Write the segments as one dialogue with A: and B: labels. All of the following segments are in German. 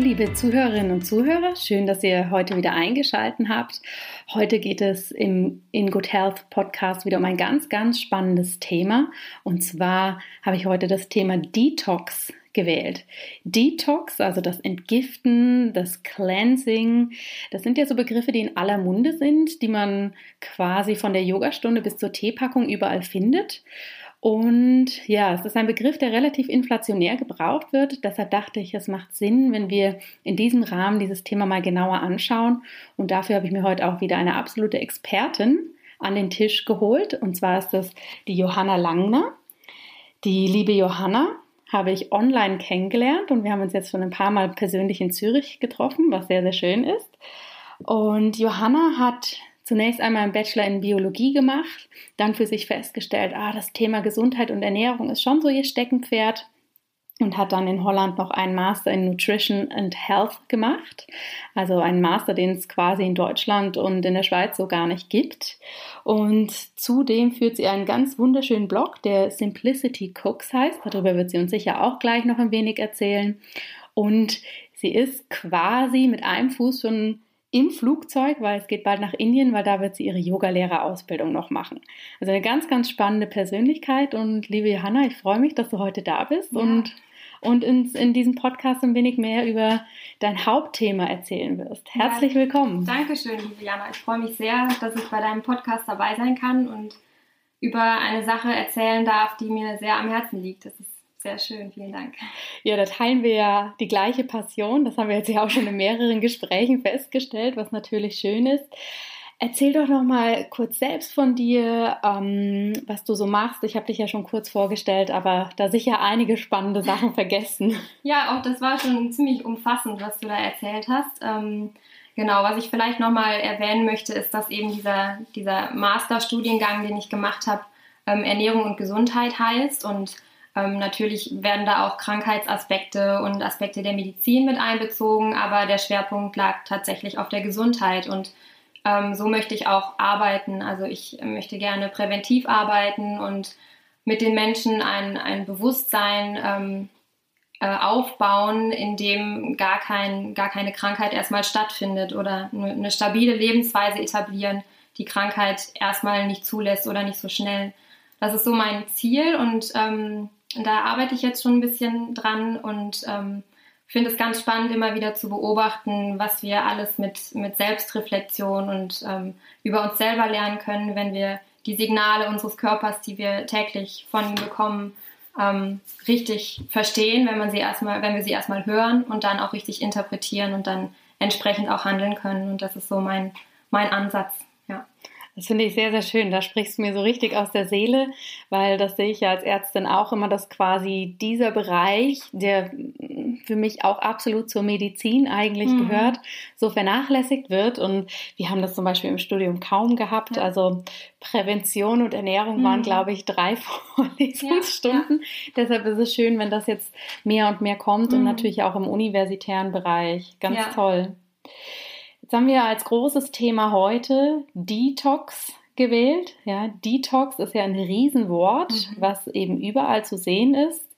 A: Liebe Zuhörerinnen und Zuhörer, schön, dass ihr heute wieder eingeschaltet habt. Heute geht es im In Good Health Podcast wieder um ein ganz, ganz spannendes Thema. Und zwar habe ich heute das Thema Detox gewählt. Detox, also das Entgiften, das Cleansing, das sind ja so Begriffe, die in aller Munde sind, die man quasi von der Yogastunde bis zur Teepackung überall findet. Und ja, es ist ein Begriff, der relativ inflationär gebraucht wird. Deshalb dachte ich, es macht Sinn, wenn wir in diesem Rahmen dieses Thema mal genauer anschauen. Und dafür habe ich mir heute auch wieder eine absolute Expertin an den Tisch geholt. Und zwar ist das die Johanna Langner. Die liebe Johanna habe ich online kennengelernt und wir haben uns jetzt schon ein paar Mal persönlich in Zürich getroffen, was sehr, sehr schön ist. Und Johanna hat zunächst einmal einen Bachelor in Biologie gemacht, dann für sich festgestellt, ah, das Thema Gesundheit und Ernährung ist schon so ihr Steckenpferd und hat dann in Holland noch einen Master in Nutrition and Health gemacht. Also einen Master, den es quasi in Deutschland und in der Schweiz so gar nicht gibt. Und zudem führt sie einen ganz wunderschönen Blog, der Simplicity Cooks heißt. Darüber wird sie uns sicher auch gleich noch ein wenig erzählen. Und sie ist quasi mit einem Fuß schon im Flugzeug, weil es geht bald nach Indien, weil da wird sie ihre Yogalehrerausbildung noch machen. Also eine ganz, ganz spannende Persönlichkeit und liebe Johanna, ich freue mich, dass du heute da bist ja. und, und in, in diesem Podcast ein wenig mehr über dein Hauptthema erzählen wirst. Herzlich ja, willkommen.
B: Dankeschön, liebe Jana. Ich freue mich sehr, dass ich bei deinem Podcast dabei sein kann und über eine Sache erzählen darf, die mir sehr am Herzen liegt. Das ist sehr schön, vielen Dank.
A: Ja, da teilen wir ja die gleiche Passion. Das haben wir jetzt ja auch schon in mehreren Gesprächen festgestellt, was natürlich schön ist. Erzähl doch noch mal kurz selbst von dir, ähm, was du so machst. Ich habe dich ja schon kurz vorgestellt, aber da sicher einige spannende Sachen vergessen.
B: Ja, auch das war schon ziemlich umfassend, was du da erzählt hast. Ähm, genau, was ich vielleicht noch mal erwähnen möchte, ist, dass eben dieser, dieser Masterstudiengang, den ich gemacht habe, ähm, Ernährung und Gesundheit heißt und ähm, natürlich werden da auch Krankheitsaspekte und Aspekte der Medizin mit einbezogen, aber der Schwerpunkt lag tatsächlich auf der Gesundheit und ähm, so möchte ich auch arbeiten. Also ich möchte gerne präventiv arbeiten und mit den Menschen ein, ein Bewusstsein ähm, äh, aufbauen, in dem gar, kein, gar keine Krankheit erstmal stattfindet oder eine, stabile Lebensweise etablieren, die Krankheit erstmal nicht zulässt oder nicht so schnell. Das ist so mein Ziel und ähm, da arbeite ich jetzt schon ein bisschen dran und ähm, finde es ganz spannend, immer wieder zu beobachten, was wir alles mit, mit Selbstreflexion und ähm, über uns selber lernen können, wenn wir die Signale unseres Körpers, die wir täglich von ihm bekommen, ähm, richtig verstehen, wenn man sie erstmal, wenn wir sie erstmal hören und dann auch richtig interpretieren und dann entsprechend auch handeln können. Und das ist so mein, mein Ansatz.
A: Das finde ich sehr, sehr schön. Da sprichst du mir so richtig aus der Seele, weil das sehe ich ja als Ärztin auch immer, dass quasi dieser Bereich, der für mich auch absolut zur Medizin eigentlich mhm. gehört, so vernachlässigt wird. Und wir haben das zum Beispiel im Studium kaum gehabt. Ja. Also Prävention und Ernährung mhm. waren, glaube ich, drei Vorlesungsstunden. Ja, ja. Deshalb ist es schön, wenn das jetzt mehr und mehr kommt mhm. und natürlich auch im universitären Bereich. Ganz toll. Jetzt haben wir als großes Thema heute Detox gewählt. Ja, Detox ist ja ein Riesenwort, mhm. was eben überall zu sehen ist.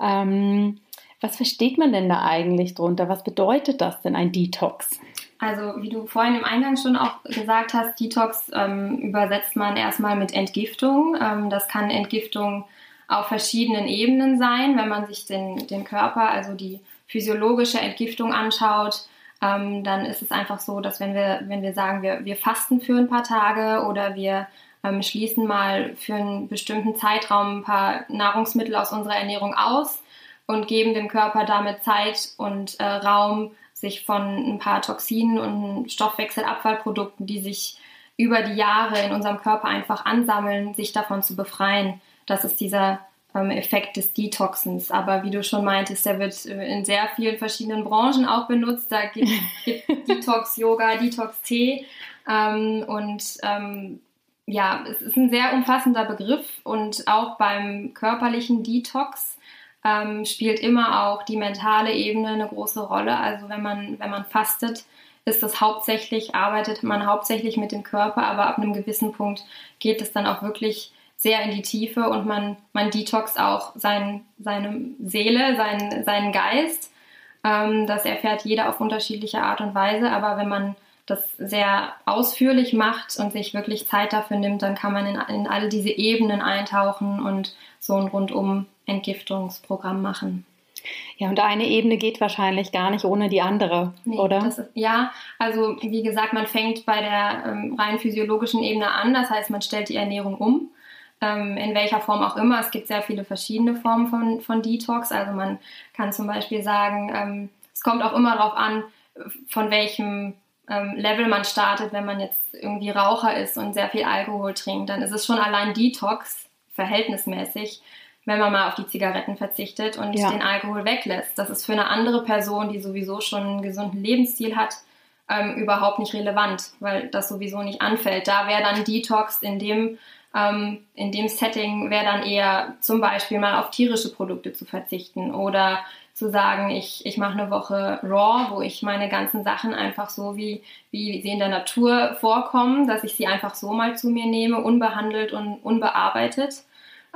A: Ähm, was versteht man denn da eigentlich drunter? Was bedeutet das denn ein Detox?
B: Also wie du vorhin im Eingang schon auch gesagt hast, Detox ähm, übersetzt man erstmal mit Entgiftung. Ähm, das kann Entgiftung auf verschiedenen Ebenen sein, wenn man sich den, den Körper, also die physiologische Entgiftung anschaut ähm, dann ist es einfach so, dass wenn wir, wenn wir sagen, wir, wir fasten für ein paar Tage oder wir ähm, schließen mal für einen bestimmten Zeitraum ein paar Nahrungsmittel aus unserer Ernährung aus und geben dem Körper damit Zeit und äh, Raum, sich von ein paar Toxinen und Stoffwechselabfallprodukten, die sich über die Jahre in unserem Körper einfach ansammeln, sich davon zu befreien. Das ist dieser Effekt des Detoxens. Aber wie du schon meintest, der wird äh, in sehr vielen verschiedenen Branchen auch benutzt. Da gibt es Detox-Yoga, Detox-Tee ähm, und ähm, ja, es ist ein sehr umfassender Begriff und auch beim körperlichen Detox ähm, spielt immer auch die mentale Ebene eine große Rolle. Also wenn man, wenn man fastet, ist das hauptsächlich, arbeitet man hauptsächlich mit dem Körper, aber ab einem gewissen Punkt geht es dann auch wirklich sehr in die Tiefe und man, man detox auch sein, seine Seele, sein, seinen Geist. Ähm, das erfährt jeder auf unterschiedliche Art und Weise, aber wenn man das sehr ausführlich macht und sich wirklich Zeit dafür nimmt, dann kann man in, in alle diese Ebenen eintauchen und so ein rundum Entgiftungsprogramm machen.
A: Ja, und eine Ebene geht wahrscheinlich gar nicht ohne die andere, nee, oder?
B: Ist, ja, also wie gesagt, man fängt bei der ähm, rein physiologischen Ebene an, das heißt, man stellt die Ernährung um ähm, in welcher Form auch immer. Es gibt sehr viele verschiedene Formen von, von Detox. Also man kann zum Beispiel sagen, ähm, es kommt auch immer darauf an, von welchem ähm, Level man startet. Wenn man jetzt irgendwie Raucher ist und sehr viel Alkohol trinkt, dann ist es schon allein Detox verhältnismäßig, wenn man mal auf die Zigaretten verzichtet und ja. den Alkohol weglässt. Das ist für eine andere Person, die sowieso schon einen gesunden Lebensstil hat, ähm, überhaupt nicht relevant, weil das sowieso nicht anfällt. Da wäre dann Detox in dem ähm, in dem Setting wäre dann eher zum Beispiel mal auf tierische Produkte zu verzichten oder zu sagen, ich, ich mache eine Woche Raw, wo ich meine ganzen Sachen einfach so, wie, wie sie in der Natur vorkommen, dass ich sie einfach so mal zu mir nehme, unbehandelt und unbearbeitet.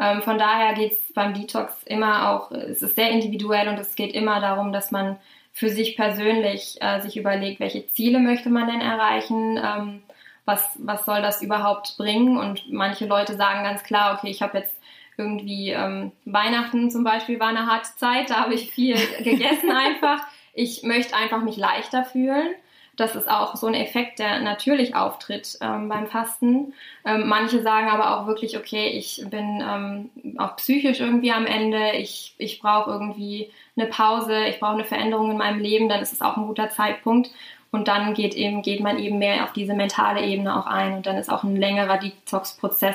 B: Ähm, von daher geht es beim Detox immer auch, es ist sehr individuell und es geht immer darum, dass man für sich persönlich äh, sich überlegt, welche Ziele möchte man denn erreichen, ähm, was, was soll das überhaupt bringen? Und manche Leute sagen ganz klar, okay, ich habe jetzt irgendwie ähm, Weihnachten zum Beispiel war eine harte Zeit, da habe ich viel gegessen einfach. Ich möchte einfach mich leichter fühlen. Das ist auch so ein Effekt, der natürlich auftritt ähm, beim Fasten. Ähm, manche sagen aber auch wirklich, okay, ich bin ähm, auch psychisch irgendwie am Ende, ich, ich brauche irgendwie eine Pause, ich brauche eine Veränderung in meinem Leben, dann ist es auch ein guter Zeitpunkt. Und dann geht, eben, geht man eben mehr auf diese mentale Ebene auch ein. Und dann ist auch ein längerer Detox-Prozess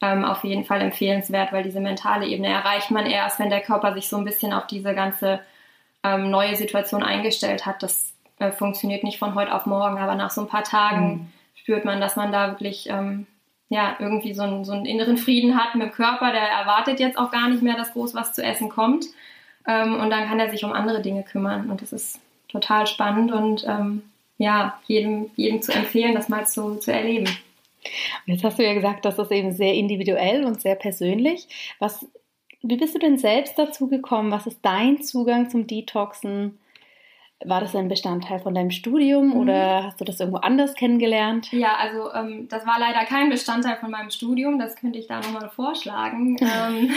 B: ähm, auf jeden Fall empfehlenswert, weil diese mentale Ebene erreicht man erst, wenn der Körper sich so ein bisschen auf diese ganze ähm, neue Situation eingestellt hat. Das äh, funktioniert nicht von heute auf morgen, aber nach so ein paar Tagen mhm. spürt man, dass man da wirklich ähm, ja, irgendwie so einen, so einen inneren Frieden hat mit dem Körper, der erwartet jetzt auch gar nicht mehr, dass groß was zu essen kommt. Ähm, und dann kann er sich um andere Dinge kümmern. Und das ist total spannend und ähm, ja, jedem, jedem zu empfehlen, das mal zu, zu erleben.
A: Jetzt hast du ja gesagt, das ist eben sehr individuell und sehr persönlich. Was, wie bist du denn selbst dazu gekommen? Was ist dein Zugang zum Detoxen? War das ein Bestandteil von deinem Studium mhm. oder hast du das irgendwo anders kennengelernt?
B: Ja, also ähm, das war leider kein Bestandteil von meinem Studium. Das könnte ich da nochmal vorschlagen, ähm,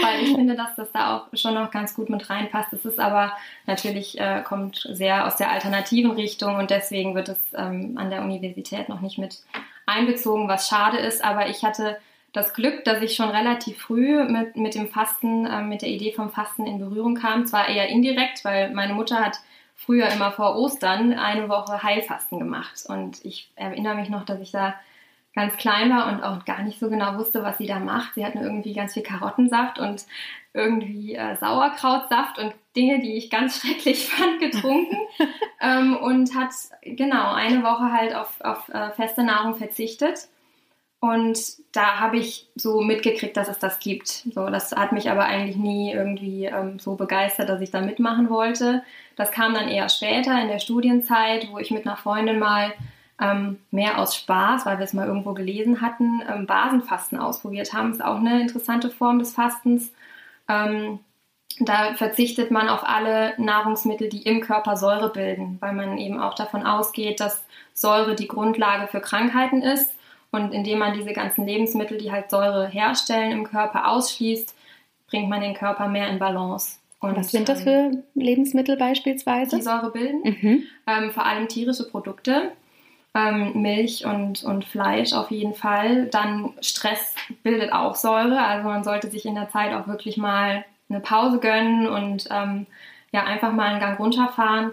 B: weil ich finde, dass das da auch schon noch ganz gut mit reinpasst. Es ist aber natürlich, äh, kommt sehr aus der alternativen Richtung und deswegen wird es ähm, an der Universität noch nicht mit einbezogen, was schade ist. Aber ich hatte das Glück, dass ich schon relativ früh mit, mit dem Fasten, äh, mit der Idee vom Fasten in Berührung kam. Zwar eher indirekt, weil meine Mutter hat früher immer vor Ostern eine Woche Heilfasten gemacht. Und ich erinnere mich noch, dass ich da ganz klein war und auch gar nicht so genau wusste, was sie da macht. Sie hat nur irgendwie ganz viel Karottensaft und irgendwie äh, Sauerkrautsaft und Dinge, die ich ganz schrecklich fand, getrunken ähm, und hat genau eine Woche halt auf, auf äh, feste Nahrung verzichtet. Und da habe ich so mitgekriegt, dass es das gibt. So, das hat mich aber eigentlich nie irgendwie ähm, so begeistert, dass ich da mitmachen wollte. Das kam dann eher später in der Studienzeit, wo ich mit einer Freundin mal ähm, mehr aus Spaß, weil wir es mal irgendwo gelesen hatten, ähm, Basenfasten ausprobiert haben. Ist auch eine interessante Form des Fastens. Ähm, da verzichtet man auf alle Nahrungsmittel, die im Körper Säure bilden, weil man eben auch davon ausgeht, dass Säure die Grundlage für Krankheiten ist und indem man diese ganzen Lebensmittel, die halt Säure herstellen, im Körper ausschließt, bringt man den Körper mehr in Balance.
A: Und, Was sind das für Lebensmittel beispielsweise?
B: Die Säure bilden. Mhm. Ähm, vor allem tierische Produkte. Ähm, Milch und, und Fleisch auf jeden Fall. Dann Stress bildet auch Säure. Also man sollte sich in der Zeit auch wirklich mal eine Pause gönnen und ähm, ja, einfach mal einen Gang runterfahren.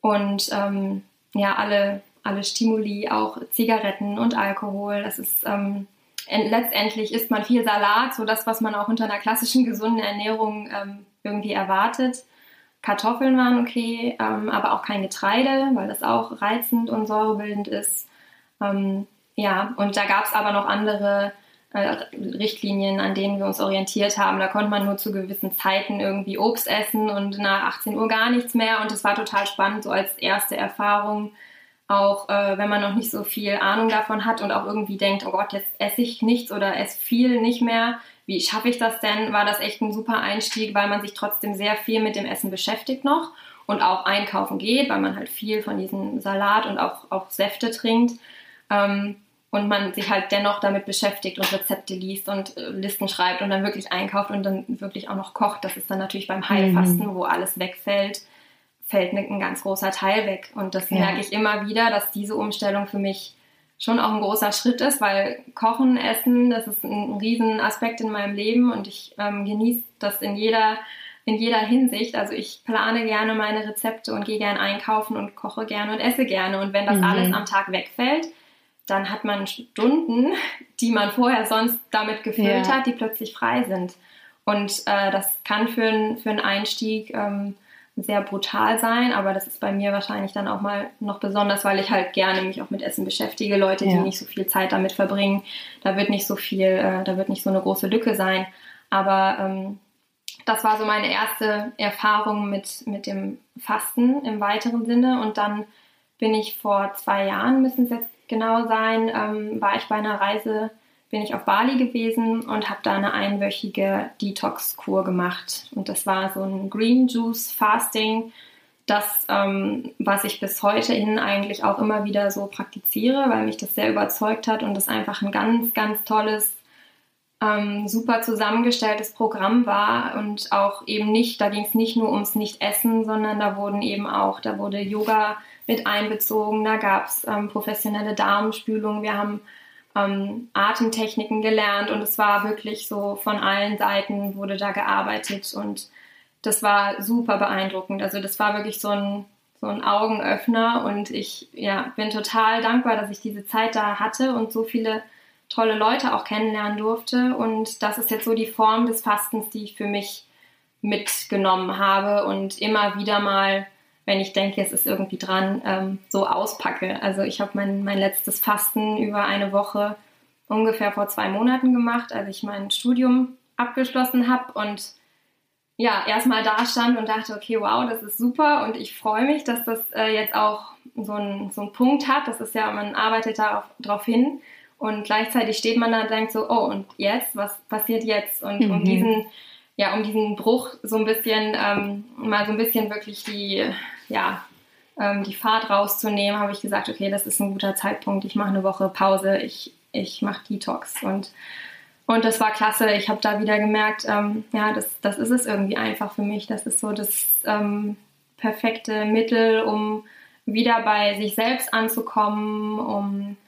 B: Und ähm, ja, alle alle Stimuli, auch Zigaretten und Alkohol. Das ist ähm, letztendlich isst man viel Salat, so das, was man auch unter einer klassischen gesunden Ernährung ähm, irgendwie erwartet. Kartoffeln waren okay, ähm, aber auch kein Getreide, weil das auch reizend und säurebildend ist. Ähm, ja, und da gab es aber noch andere äh, Richtlinien, an denen wir uns orientiert haben. Da konnte man nur zu gewissen Zeiten irgendwie Obst essen und nach 18 Uhr gar nichts mehr. Und das war total spannend, so als erste Erfahrung. Auch äh, wenn man noch nicht so viel Ahnung davon hat und auch irgendwie denkt, oh Gott, jetzt esse ich nichts oder esse viel nicht mehr. Wie schaffe ich das denn? War das echt ein super Einstieg, weil man sich trotzdem sehr viel mit dem Essen beschäftigt noch und auch einkaufen geht, weil man halt viel von diesem Salat und auch, auch Säfte trinkt. Ähm, und man sich halt dennoch damit beschäftigt und Rezepte liest und äh, Listen schreibt und dann wirklich einkauft und dann wirklich auch noch kocht. Das ist dann natürlich beim Heilfasten, mhm. wo alles wegfällt, fällt ein ganz großer Teil weg. Und das ja. merke ich immer wieder, dass diese Umstellung für mich schon auch ein großer Schritt ist, weil Kochen, Essen, das ist ein riesen Aspekt in meinem Leben und ich ähm, genieße das in jeder in jeder Hinsicht. Also ich plane gerne meine Rezepte und gehe gerne einkaufen und koche gerne und esse gerne. Und wenn das mhm. alles am Tag wegfällt, dann hat man Stunden, die man vorher sonst damit gefüllt ja. hat, die plötzlich frei sind. Und äh, das kann für, ein, für einen Einstieg ähm, sehr brutal sein, aber das ist bei mir wahrscheinlich dann auch mal noch besonders, weil ich halt gerne mich auch mit Essen beschäftige. Leute, ja. die nicht so viel Zeit damit verbringen, da wird nicht so viel, äh, da wird nicht so eine große Lücke sein. Aber ähm, das war so meine erste Erfahrung mit, mit dem Fasten im weiteren Sinne. Und dann bin ich vor zwei Jahren, müssen es jetzt genau sein, ähm, war ich bei einer Reise, bin ich auf Bali gewesen und habe da eine einwöchige Detox-Kur gemacht. Und das war so ein Green Juice Fasting, das, ähm, was ich bis heute hin eigentlich auch immer wieder so praktiziere, weil mich das sehr überzeugt hat und das einfach ein ganz, ganz tolles, ähm, super zusammengestelltes Programm war und auch eben nicht, da ging es nicht nur ums Nicht-Essen, sondern da wurden eben auch, da wurde Yoga mit einbezogen. Da gab es ähm, professionelle Darmspülung. Wir haben ähm, Atemtechniken gelernt und es war wirklich so von allen Seiten wurde da gearbeitet und das war super beeindruckend. Also das war wirklich so ein, so ein Augenöffner und ich ja, bin total dankbar, dass ich diese Zeit da hatte und so viele tolle Leute auch kennenlernen durfte. Und das ist jetzt so die Form des Fastens, die ich für mich mitgenommen habe und immer wieder mal wenn ich denke, es ist irgendwie dran, ähm, so auspacke. Also ich habe mein, mein letztes Fasten über eine Woche ungefähr vor zwei Monaten gemacht, als ich mein Studium abgeschlossen habe und ja, erstmal da stand und dachte, okay, wow, das ist super und ich freue mich, dass das äh, jetzt auch so einen so Punkt hat. Das ist ja, man arbeitet darauf hin und gleichzeitig steht man da und denkt so, oh, und jetzt, was passiert jetzt? Und mhm. um diesen ja, um diesen Bruch so ein bisschen, ähm, mal so ein bisschen wirklich die, ja, ähm, die Fahrt rauszunehmen, habe ich gesagt, okay, das ist ein guter Zeitpunkt. Ich mache eine Woche Pause, ich, ich mache Detox. Und, und das war klasse. Ich habe da wieder gemerkt, ähm, ja, das, das ist es irgendwie einfach für mich. Das ist so das ähm, perfekte Mittel, um wieder bei sich selbst anzukommen, um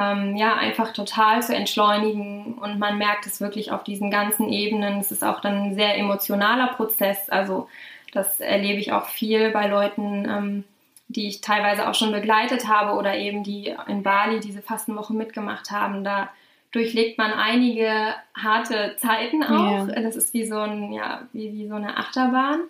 B: ähm, ja, einfach total zu entschleunigen und man merkt es wirklich auf diesen ganzen Ebenen. Es ist auch dann ein sehr emotionaler Prozess. Also das erlebe ich auch viel bei Leuten, ähm, die ich teilweise auch schon begleitet habe oder eben die in Bali diese Fastenwoche mitgemacht haben. Da durchlegt man einige harte Zeiten auch. Yeah. Das ist wie so, ein, ja, wie, wie so eine Achterbahn.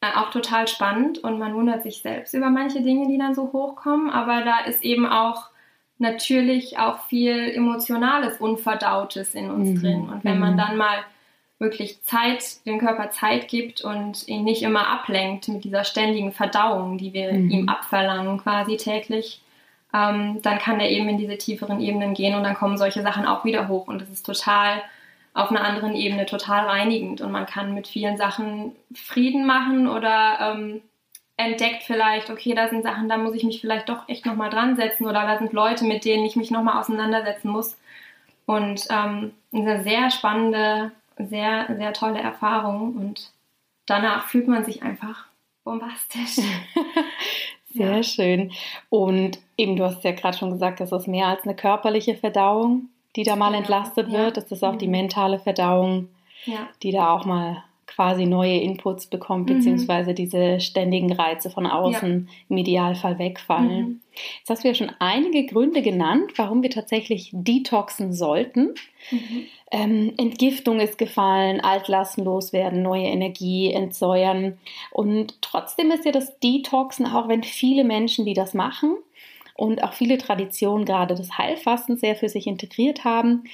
B: Äh, auch total spannend und man wundert sich selbst über manche Dinge, die dann so hochkommen. Aber da ist eben auch natürlich auch viel Emotionales, Unverdautes in uns mhm. drin. Und wenn man mhm. dann mal wirklich Zeit, dem Körper Zeit gibt und ihn nicht immer ablenkt mit dieser ständigen Verdauung, die wir mhm. ihm abverlangen quasi täglich, ähm, dann kann er eben in diese tieferen Ebenen gehen und dann kommen solche Sachen auch wieder hoch und das ist total auf einer anderen Ebene total reinigend und man kann mit vielen Sachen Frieden machen oder ähm, entdeckt vielleicht, okay, da sind Sachen, da muss ich mich vielleicht doch echt nochmal dran setzen oder da sind Leute, mit denen ich mich nochmal auseinandersetzen muss. Und ähm, eine sehr spannende, sehr, sehr tolle Erfahrung und danach fühlt man sich einfach bombastisch.
A: sehr ja. schön. Und eben, du hast ja gerade schon gesagt, das ist mehr als eine körperliche Verdauung, die da mal entlastet wird. Das ist auch die mhm. mentale Verdauung, ja. die da auch mal quasi neue Inputs bekommt, mhm. beziehungsweise diese ständigen Reize von außen ja. im Idealfall wegfallen. Mhm. Jetzt hast du ja schon einige Gründe genannt, warum wir tatsächlich detoxen sollten. Mhm. Ähm, Entgiftung ist gefallen, Altlasten loswerden, neue Energie entsäuern. Und trotzdem ist ja das Detoxen, auch wenn viele Menschen, die das machen und auch viele Traditionen gerade des Heilfastens sehr für sich integriert haben,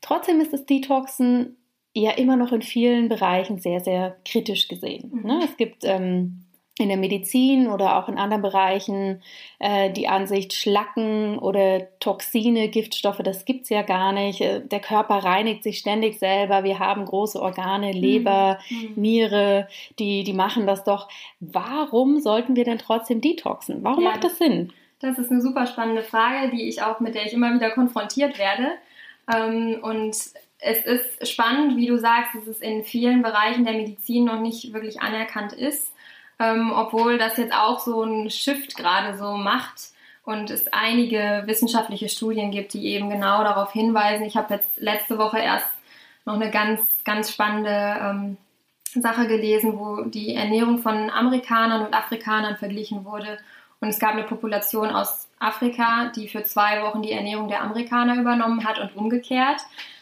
A: trotzdem ist das Detoxen ja immer noch in vielen Bereichen sehr, sehr kritisch gesehen. Mhm. Ne? Es gibt ähm, in der Medizin oder auch in anderen Bereichen äh, die Ansicht, Schlacken oder Toxine, Giftstoffe, das gibt es ja gar nicht. Äh, der Körper reinigt sich ständig selber. Wir haben große Organe, Leber, mhm. mhm. Niere, die, die machen das doch. Warum sollten wir denn trotzdem detoxen? Warum ja, macht das Sinn?
B: Das ist eine super spannende Frage, die ich auch, mit der ich immer wieder konfrontiert werde. Ähm, und es ist spannend, wie du sagst, dass es in vielen Bereichen der Medizin noch nicht wirklich anerkannt ist, ähm, obwohl das jetzt auch so ein Shift gerade so macht und es einige wissenschaftliche Studien gibt, die eben genau darauf hinweisen. Ich habe jetzt letzte Woche erst noch eine ganz, ganz spannende ähm, Sache gelesen, wo die Ernährung von Amerikanern und Afrikanern verglichen wurde. Und es gab eine Population aus Afrika, die für zwei Wochen die Ernährung der Amerikaner übernommen hat und umgekehrt.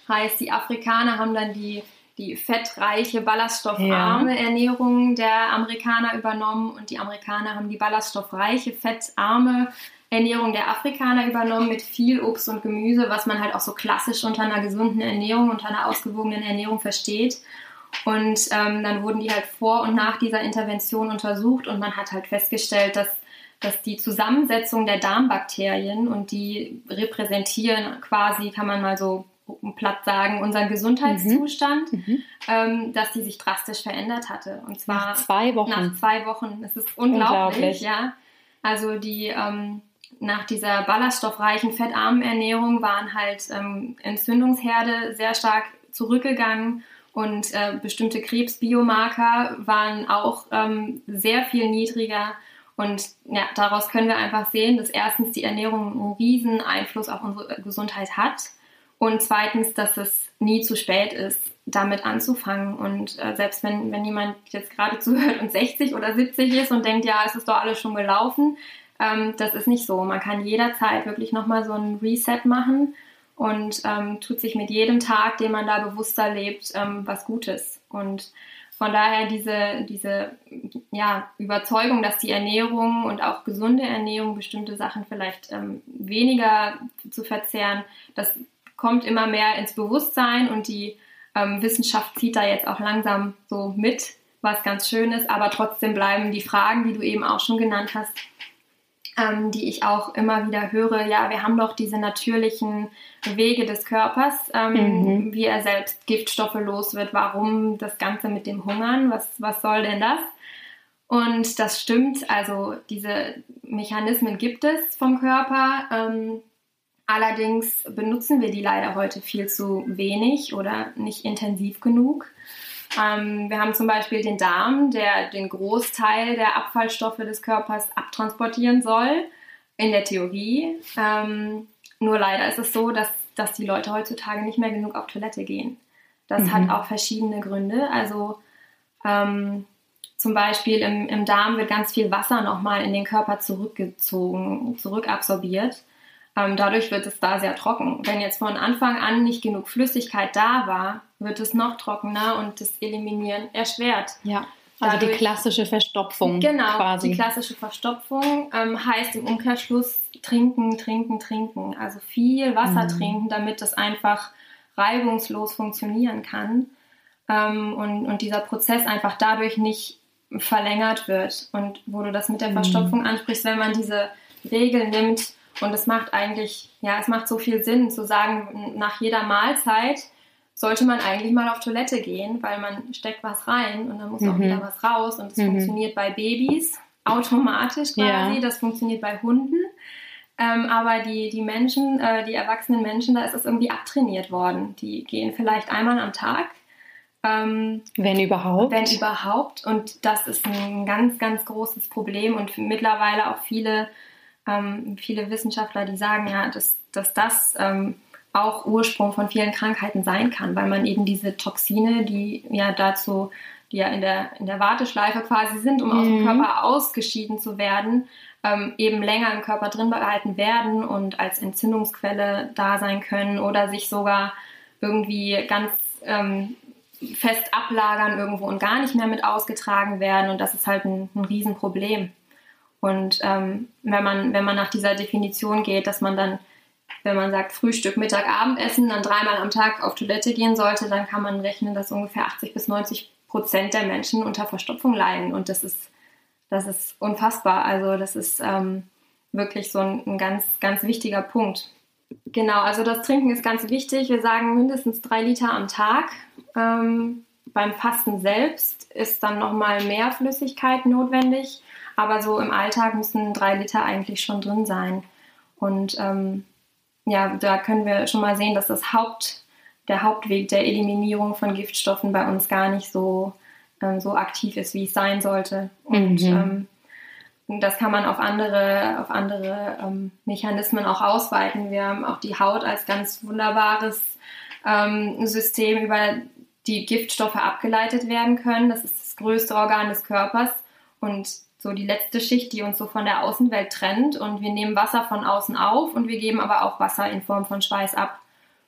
B: Heißt, die Afrikaner haben dann die, die fettreiche, ballaststoffarme ja. Ernährung der Amerikaner übernommen und die Amerikaner haben die ballaststoffreiche, fettarme Ernährung der Afrikaner übernommen mit viel Obst und Gemüse, was man halt auch so klassisch unter einer gesunden Ernährung, unter einer ausgewogenen Ernährung versteht. Und ähm, dann wurden die halt vor und nach dieser Intervention untersucht und man hat halt festgestellt, dass, dass die Zusammensetzung der Darmbakterien und die repräsentieren quasi, kann man mal so platt sagen, unseren Gesundheitszustand, mhm. mhm. ähm, dass die sich drastisch verändert hatte. Und zwar
A: nach zwei Wochen.
B: Nach zwei Wochen. Es ist unglaublich, unglaublich. ja. Also die ähm, nach dieser ballaststoffreichen, fettarmen Ernährung waren halt ähm, Entzündungsherde sehr stark zurückgegangen und äh, bestimmte Krebsbiomarker waren auch ähm, sehr viel niedriger. Und ja, daraus können wir einfach sehen, dass erstens die Ernährung einen riesen Einfluss auf unsere Gesundheit hat und zweitens, dass es nie zu spät ist, damit anzufangen. Und äh, selbst wenn, wenn jemand jetzt gerade zuhört und 60 oder 70 ist und denkt, ja, es ist doch alles schon gelaufen, ähm, das ist nicht so. Man kann jederzeit wirklich nochmal so ein Reset machen und ähm, tut sich mit jedem Tag, den man da bewusster lebt, ähm, was Gutes. Und von daher diese, diese ja, Überzeugung, dass die Ernährung und auch gesunde Ernährung bestimmte Sachen vielleicht ähm, weniger zu verzehren, das kommt immer mehr ins Bewusstsein und die ähm, Wissenschaft zieht da jetzt auch langsam so mit, was ganz schön ist, aber trotzdem bleiben die Fragen, die du eben auch schon genannt hast, ähm, die ich auch immer wieder höre, ja, wir haben doch diese natürlichen Wege des Körpers, ähm, mhm. wie er selbst Giftstoffe los wird, warum das Ganze mit dem Hungern, was, was soll denn das? Und das stimmt, also diese Mechanismen gibt es vom Körper. Ähm, Allerdings benutzen wir die leider heute viel zu wenig oder nicht intensiv genug. Ähm, wir haben zum Beispiel den Darm, der den Großteil der Abfallstoffe des Körpers abtransportieren soll, in der Theorie. Ähm, nur leider ist es so, dass, dass die Leute heutzutage nicht mehr genug auf Toilette gehen. Das mhm. hat auch verschiedene Gründe. Also ähm, zum Beispiel im, im Darm wird ganz viel Wasser nochmal in den Körper zurückgezogen, zurückabsorbiert. Ähm, dadurch wird es da sehr trocken. Wenn jetzt von Anfang an nicht genug Flüssigkeit da war, wird es noch trockener und das Eliminieren erschwert.
A: Ja. Also Dadurch, die klassische Verstopfung.
B: Genau, quasi. die klassische Verstopfung ähm, heißt im Umkehrschluss trinken, trinken, trinken. Also viel Wasser mhm. trinken, damit das einfach reibungslos funktionieren kann ähm, und, und dieser Prozess einfach dadurch nicht verlängert wird. Und wo du das mit der mhm. Verstopfung ansprichst, wenn man diese Regel nimmt, und es macht eigentlich, ja, es macht so viel Sinn zu sagen, nach jeder Mahlzeit sollte man eigentlich mal auf Toilette gehen, weil man steckt was rein und dann muss mhm. auch wieder was raus. Und es mhm. funktioniert bei Babys automatisch quasi, ja. das funktioniert bei Hunden. Ähm, aber die, die Menschen, äh, die erwachsenen Menschen, da ist es irgendwie abtrainiert worden. Die gehen vielleicht einmal am Tag.
A: Ähm, wenn überhaupt.
B: Wenn überhaupt. Und das ist ein ganz, ganz großes Problem. Und mittlerweile auch viele ähm, viele Wissenschaftler, die sagen ja, dass, dass das ähm, auch Ursprung von vielen Krankheiten sein kann, weil man eben diese Toxine, die ja dazu die ja in der, in der Warteschleife quasi sind, um mhm. aus dem mhm. Körper ausgeschieden zu werden, ähm, eben länger im Körper drin behalten werden und als Entzündungsquelle da sein können oder sich sogar irgendwie ganz ähm, fest ablagern irgendwo und gar nicht mehr mit ausgetragen werden. Und das ist halt ein, ein Riesenproblem. Und ähm, wenn, man, wenn man nach dieser Definition geht, dass man dann, wenn man sagt Frühstück, Mittag, Abendessen, dann dreimal am Tag auf Toilette gehen sollte, dann kann man rechnen, dass ungefähr 80 bis 90 Prozent der Menschen unter Verstopfung leiden. Und das ist, das ist unfassbar. Also das ist ähm, wirklich so ein, ein ganz, ganz wichtiger Punkt. Genau, also das Trinken ist ganz wichtig. Wir sagen mindestens drei Liter am Tag. Ähm, beim Fasten selbst ist dann nochmal mehr Flüssigkeit notwendig. Aber so im Alltag müssen drei Liter eigentlich schon drin sein. Und ähm, ja, da können wir schon mal sehen, dass das Haupt, der Hauptweg der Eliminierung von Giftstoffen bei uns gar nicht so, ähm, so aktiv ist, wie es sein sollte. Und mhm. ähm, das kann man auf andere, auf andere ähm, Mechanismen auch ausweiten. Wir haben auch die Haut als ganz wunderbares ähm, System, über die Giftstoffe abgeleitet werden können. Das ist das größte Organ des Körpers. Und so die letzte Schicht, die uns so von der Außenwelt trennt. Und wir nehmen Wasser von außen auf und wir geben aber auch Wasser in Form von Schweiß ab.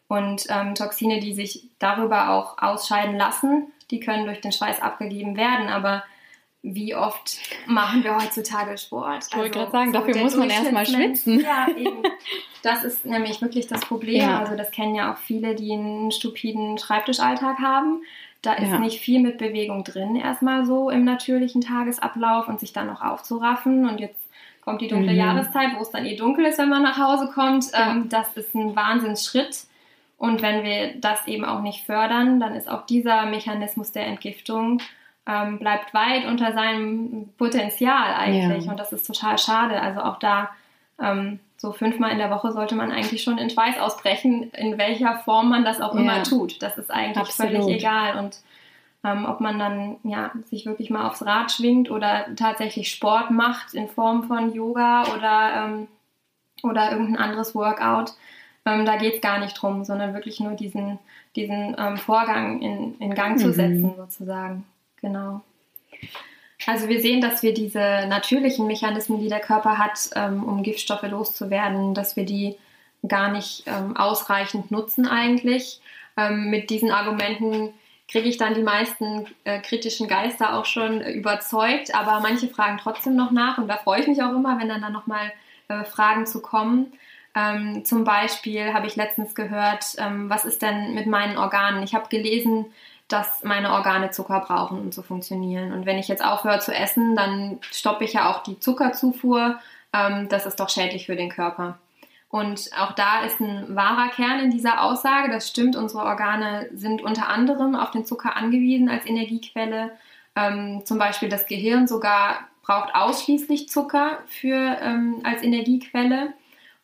B: Und ähm, Toxine, die sich darüber auch ausscheiden lassen, die können durch den Schweiß abgegeben werden. Aber wie oft machen wir heutzutage Sport?
A: Ich wollte also, gerade sagen, so dafür muss man erstmal schwitzen.
B: Ja, eben. Das ist nämlich wirklich das Problem. Ja. Also das kennen ja auch viele, die einen stupiden Schreibtischalltag haben. Da ist ja. nicht viel mit Bewegung drin, erstmal so im natürlichen Tagesablauf und sich dann noch aufzuraffen. Und jetzt kommt die dunkle mhm. Jahreszeit, wo es dann eh dunkel ist, wenn man nach Hause kommt. Ja. Ähm, das ist ein Wahnsinnsschritt. Und wenn wir das eben auch nicht fördern, dann ist auch dieser Mechanismus der Entgiftung ähm, bleibt weit unter seinem Potenzial eigentlich. Ja. Und das ist total schade. Also auch da ähm, so fünfmal in der Woche sollte man eigentlich schon in Schweiß ausbrechen, in welcher Form man das auch ja. immer tut. Das ist eigentlich Absolut. völlig egal. Und ähm, ob man dann ja, sich wirklich mal aufs Rad schwingt oder tatsächlich Sport macht in Form von Yoga oder, ähm, oder irgendein anderes Workout, ähm, da geht es gar nicht drum, sondern wirklich nur diesen, diesen ähm, Vorgang in, in Gang mhm. zu setzen, sozusagen. Genau. Also wir sehen, dass wir diese natürlichen Mechanismen, die der Körper hat, ähm, um Giftstoffe loszuwerden, dass wir die gar nicht ähm, ausreichend nutzen eigentlich. Ähm, mit diesen Argumenten kriege ich dann die meisten äh, kritischen Geister auch schon überzeugt, aber manche fragen trotzdem noch nach und da freue ich mich auch immer, wenn dann da nochmal äh, Fragen zu kommen. Ähm, zum Beispiel habe ich letztens gehört, ähm, was ist denn mit meinen Organen? Ich habe gelesen, dass meine Organe Zucker brauchen, um zu funktionieren. Und wenn ich jetzt aufhöre zu essen, dann stoppe ich ja auch die Zuckerzufuhr. Ähm, das ist doch schädlich für den Körper. Und auch da ist ein wahrer Kern in dieser Aussage. Das stimmt, unsere Organe sind unter anderem auf den Zucker angewiesen als Energiequelle. Ähm, zum Beispiel das Gehirn sogar braucht ausschließlich Zucker für, ähm, als Energiequelle.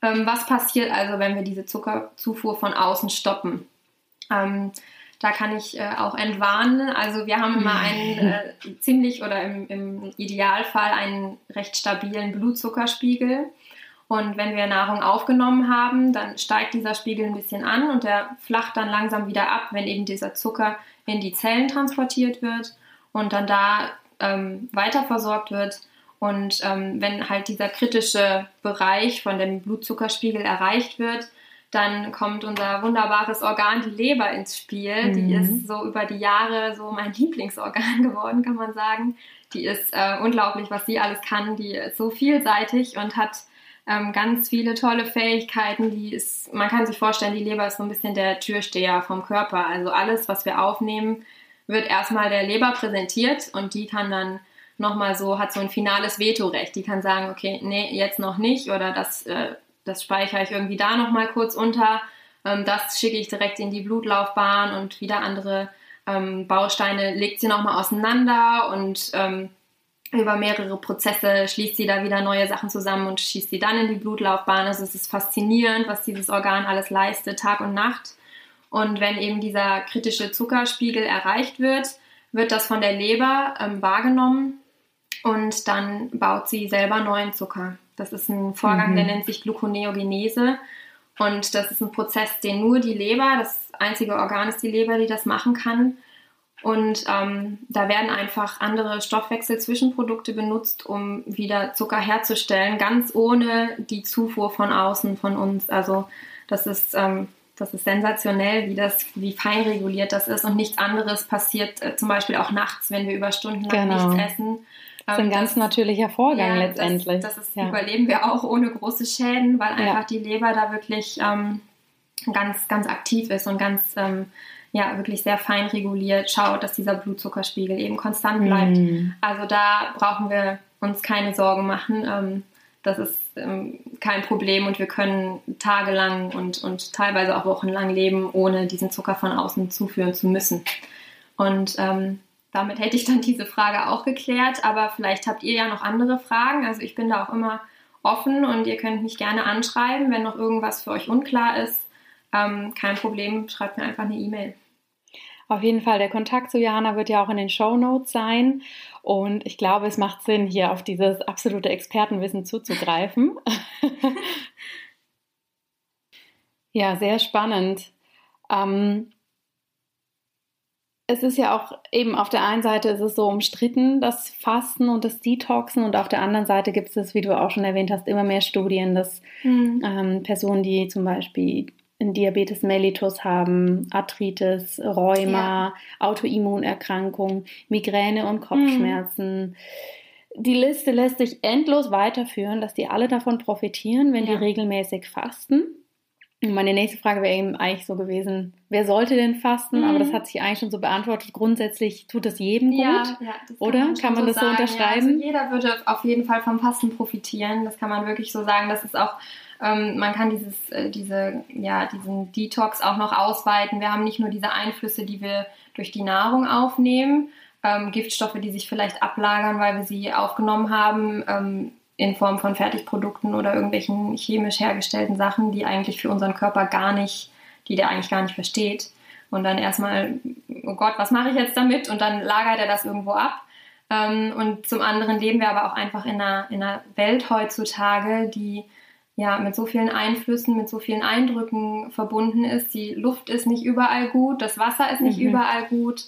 B: Ähm, was passiert also, wenn wir diese Zuckerzufuhr von außen stoppen? Da kann ich äh, auch entwarnen. Also wir haben immer einen äh, ziemlich oder im, im, Idealfall einen recht stabilen Blutzuckerspiegel. Und wenn wir Nahrung aufgenommen haben, dann steigt dieser Spiegel ein bisschen an und der flacht dann langsam wieder ab, wenn eben dieser Zucker in die Zellen transportiert wird und dann da ähm, weiter versorgt wird. Und ähm, wenn halt dieser kritische Bereich von dem Blutzuckerspiegel erreicht wird, dann kommt unser wunderbares Organ, die Leber, ins Spiel. Mhm. Die ist so über die Jahre so mein Lieblingsorgan geworden, kann man sagen. Die ist äh, unglaublich, was sie alles kann. Die ist so vielseitig und hat ähm, ganz viele tolle Fähigkeiten. Die ist, man kann sich vorstellen, die Leber ist so ein bisschen der Türsteher vom Körper. Also alles, was wir aufnehmen, wird erstmal der Leber präsentiert und die kann dann nochmal so, hat so ein finales Vetorecht. Die kann sagen, okay, nee, jetzt noch nicht oder das äh, das speichere ich irgendwie da nochmal kurz unter. Ähm, das schicke ich direkt in die Blutlaufbahn und wieder andere ähm, Bausteine legt sie nochmal auseinander und ähm, über mehrere Prozesse schließt sie da wieder neue Sachen zusammen und schießt sie dann in die Blutlaufbahn. Also es ist faszinierend, was dieses Organ alles leistet, Tag und Nacht. Und wenn eben dieser kritische Zuckerspiegel erreicht wird, wird das von der Leber ähm, wahrgenommen und dann baut sie selber neuen Zucker. Das ist ein Vorgang, mhm. der nennt sich Gluconeogenese. Und das ist ein Prozess, den nur die Leber, das einzige Organ ist die Leber, die das machen kann. Und ähm, da werden einfach andere Stoffwechselzwischenprodukte benutzt, um wieder Zucker herzustellen, ganz ohne die Zufuhr von außen von uns. Also das ist, ähm, das ist sensationell, wie das, wie fein reguliert das ist und nichts anderes passiert, äh, zum Beispiel auch nachts, wenn wir über Stunden lang genau. nichts essen.
A: Das ist ein ganz das, natürlicher Vorgang ja, letztendlich.
B: Das, das ist, ja. überleben wir auch ohne große Schäden, weil einfach ja. die Leber da wirklich ähm, ganz, ganz aktiv ist und ganz ähm, ja wirklich sehr fein reguliert schaut, dass dieser Blutzuckerspiegel eben konstant bleibt. Mm. Also da brauchen wir uns keine Sorgen machen. Ähm, das ist ähm, kein Problem und wir können tagelang und, und teilweise auch wochenlang leben, ohne diesen Zucker von außen zuführen zu müssen. Und ähm, damit hätte ich dann diese Frage auch geklärt, aber vielleicht habt ihr ja noch andere Fragen. Also ich bin da auch immer offen und ihr könnt mich gerne anschreiben, wenn noch irgendwas für euch unklar ist. Ähm, kein Problem, schreibt mir einfach eine E-Mail.
A: Auf jeden Fall, der Kontakt zu Johanna wird ja auch in den Show Notes sein. Und ich glaube, es macht Sinn, hier auf dieses absolute Expertenwissen zuzugreifen. ja, sehr spannend. Ähm, es ist ja auch eben auf der einen Seite ist es so umstritten, das Fasten und das Detoxen und auf der anderen Seite gibt es, wie du auch schon erwähnt hast, immer mehr Studien, dass mhm. ähm, Personen, die zum Beispiel Diabetes mellitus haben, Arthritis, Rheuma, ja. Autoimmunerkrankungen, Migräne und Kopfschmerzen. Mhm. Die Liste lässt sich endlos weiterführen, dass die alle davon profitieren, wenn ja. die regelmäßig fasten. Meine nächste Frage wäre eben eigentlich so gewesen, wer sollte denn fasten? Mhm. Aber das hat sich eigentlich schon so beantwortet. Grundsätzlich tut es jedem gut, ja, ja, oder? Kann man, kann man so das sagen. so unterschreiben? Ja,
B: also jeder würde auf jeden Fall vom Fasten profitieren. Das kann man wirklich so sagen. Das ist auch ähm, man kann dieses, äh, diese, ja, diesen Detox auch noch ausweiten. Wir haben nicht nur diese Einflüsse, die wir durch die Nahrung aufnehmen, ähm, Giftstoffe, die sich vielleicht ablagern, weil wir sie aufgenommen haben, ähm, in Form von Fertigprodukten oder irgendwelchen chemisch hergestellten Sachen, die eigentlich für unseren Körper gar nicht, die der eigentlich gar nicht versteht. Und dann erstmal, oh Gott, was mache ich jetzt damit? Und dann lagert er das irgendwo ab. Ähm, und zum anderen leben wir aber auch einfach in einer, in einer Welt heutzutage, die ja, mit so vielen Einflüssen, mit so vielen Eindrücken verbunden ist. Die Luft ist nicht überall gut, das Wasser ist nicht mhm. überall gut.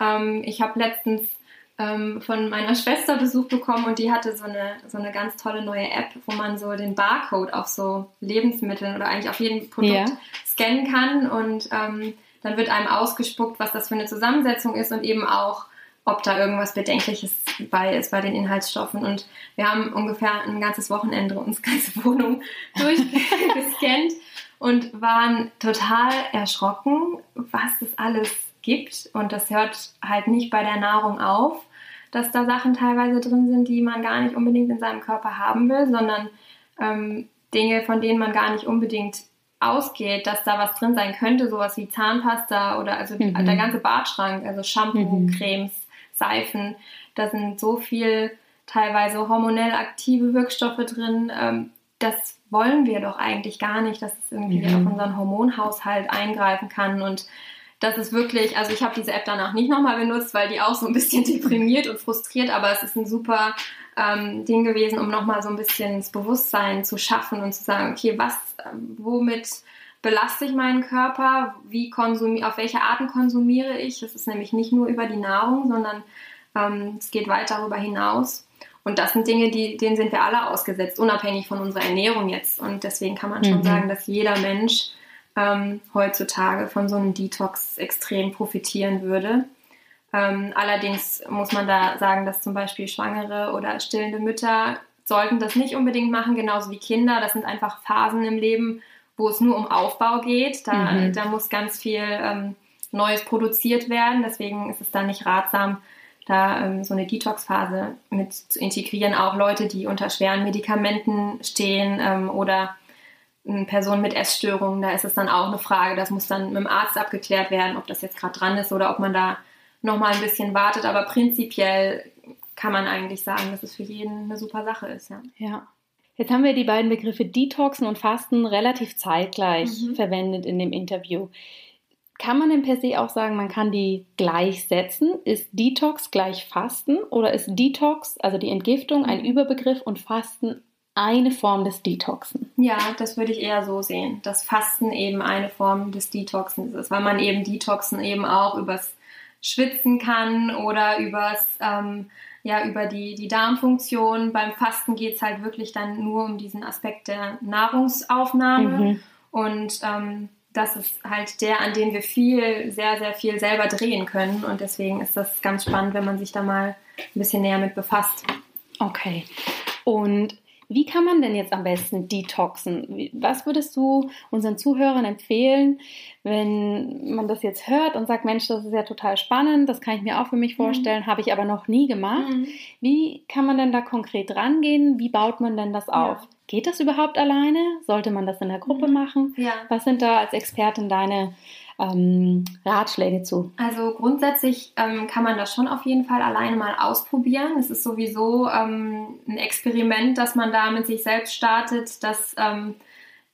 B: Ähm, ich habe letztens ähm, von meiner Schwester Besuch bekommen und die hatte so eine, so eine ganz tolle neue App, wo man so den Barcode auf so Lebensmitteln oder eigentlich auf jedem Produkt ja. scannen kann und ähm, dann wird einem ausgespuckt, was das für eine Zusammensetzung ist und eben auch, ob da irgendwas Bedenkliches bei ist bei den Inhaltsstoffen. Und wir haben ungefähr ein ganzes Wochenende uns ganze Wohnung durchgescannt und waren total erschrocken, was das alles gibt. Und das hört halt nicht bei der Nahrung auf, dass da Sachen teilweise drin sind, die man gar nicht unbedingt in seinem Körper haben will, sondern ähm, Dinge, von denen man gar nicht unbedingt ausgeht, dass da was drin sein könnte, sowas wie Zahnpasta oder also mhm. der ganze Bartschrank, also Shampoo, mhm. Cremes, Seifen. Da sind so viel teilweise hormonell aktive Wirkstoffe drin. Ähm, das wollen wir doch eigentlich gar nicht, dass es irgendwie mhm. auf unseren Hormonhaushalt eingreifen kann. Und das ist wirklich, also ich habe diese App danach nicht nochmal benutzt, weil die auch so ein bisschen deprimiert und frustriert, aber es ist ein super ähm, Ding gewesen, um nochmal so ein bisschen das Bewusstsein zu schaffen und zu sagen, okay, was, womit belaste ich meinen Körper, wie konsumiere, auf welche Arten konsumiere ich. Es ist nämlich nicht nur über die Nahrung, sondern ähm, es geht weit darüber hinaus. Und das sind Dinge, die, denen sind wir alle ausgesetzt, unabhängig von unserer Ernährung jetzt. Und deswegen kann man schon mhm. sagen, dass jeder Mensch ähm, heutzutage von so einem Detox extrem profitieren würde. Ähm, allerdings muss man da sagen, dass zum Beispiel Schwangere oder stillende Mütter sollten das nicht unbedingt machen, genauso wie Kinder. Das sind einfach Phasen im Leben, wo es nur um Aufbau geht. Da, mhm. da muss ganz viel ähm, Neues produziert werden. Deswegen ist es dann nicht ratsam, da ähm, so eine Detox-Phase mit zu integrieren. Auch Leute, die unter schweren Medikamenten stehen ähm, oder Personen mit Essstörungen, da ist es dann auch eine Frage, das muss dann mit dem Arzt abgeklärt werden, ob das jetzt gerade dran ist oder ob man da nochmal ein bisschen wartet. Aber prinzipiell kann man eigentlich sagen, dass es für jeden eine super Sache ist. Ja.
A: ja. Jetzt haben wir die beiden Begriffe Detoxen und Fasten relativ zeitgleich mhm. verwendet in dem Interview. Kann man denn per se auch sagen, man kann die gleichsetzen? Ist Detox gleich Fasten oder ist Detox, also die Entgiftung, ein mhm. Überbegriff und Fasten eine Form des Detoxen?
B: Ja, das würde ich eher so sehen, dass Fasten eben eine Form des Detoxens ist, weil man eben Detoxen eben auch übers Schwitzen kann oder übers, ähm, ja, über die, die Darmfunktion. Beim Fasten geht es halt wirklich dann nur um diesen Aspekt der Nahrungsaufnahme. Mhm. Und ähm, das ist halt der, an dem wir viel, sehr, sehr viel selber drehen können. Und deswegen ist das ganz spannend, wenn man sich da mal ein bisschen näher mit befasst.
A: Okay. Und wie kann man denn jetzt am besten detoxen? Was würdest du unseren Zuhörern empfehlen, wenn man das jetzt hört und sagt, Mensch, das ist ja total spannend, das kann ich mir auch für mich mhm. vorstellen, mhm. habe ich aber noch nie gemacht. Mhm. Wie kann man denn da konkret rangehen? Wie baut man denn das auf? Ja. Geht das überhaupt alleine? Sollte man das in der Gruppe mhm. machen? Ja. Was sind da als Expertin deine ähm, Ratschläge zu?
B: Also grundsätzlich ähm, kann man das schon auf jeden Fall alleine mal ausprobieren. Es ist sowieso ähm, ein Experiment, dass man da mit sich selbst startet, dass ähm,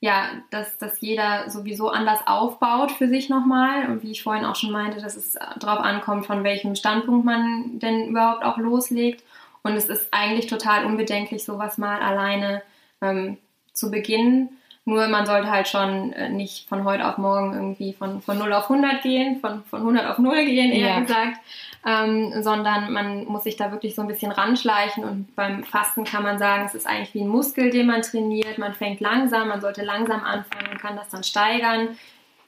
B: ja, dass, dass jeder sowieso anders aufbaut für sich nochmal. Und wie ich vorhin auch schon meinte, dass es darauf ankommt, von welchem Standpunkt man denn überhaupt auch loslegt. Und es ist eigentlich total unbedenklich, sowas mal alleine ähm, zu beginnen. Nur man sollte halt schon äh, nicht von heute auf morgen irgendwie von, von 0 auf 100 gehen, von, von 100 auf 0 gehen, eher ja. gesagt, ähm, sondern man muss sich da wirklich so ein bisschen ranschleichen und beim Fasten kann man sagen, es ist eigentlich wie ein Muskel, den man trainiert. Man fängt langsam, man sollte langsam anfangen und kann das dann steigern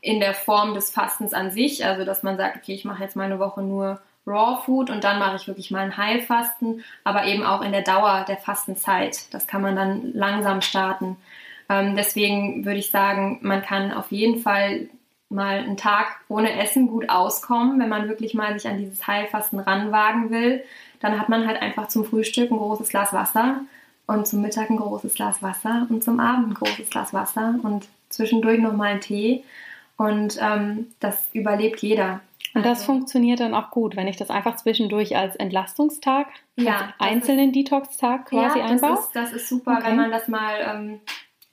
B: in der Form des Fastens an sich, also dass man sagt, okay, ich mache jetzt mal eine Woche nur Raw Food und dann mache ich wirklich mal ein Heilfasten, aber eben auch in der Dauer der Fastenzeit. Das kann man dann langsam starten. Ähm, deswegen würde ich sagen, man kann auf jeden Fall mal einen Tag ohne Essen gut auskommen, wenn man wirklich mal sich an dieses Heilfasten ranwagen will. Dann hat man halt einfach zum Frühstück ein großes Glas Wasser und zum Mittag ein großes Glas Wasser und zum Abend ein großes Glas Wasser und zwischendurch nochmal einen Tee. Und ähm, das überlebt jeder.
A: Und das also, funktioniert dann auch gut, wenn ich das einfach zwischendurch als Entlastungstag, ja, als einzelnen Detox-Tag quasi ja, einbaue.
B: Das ist, das ist super, okay. wenn man das mal ähm,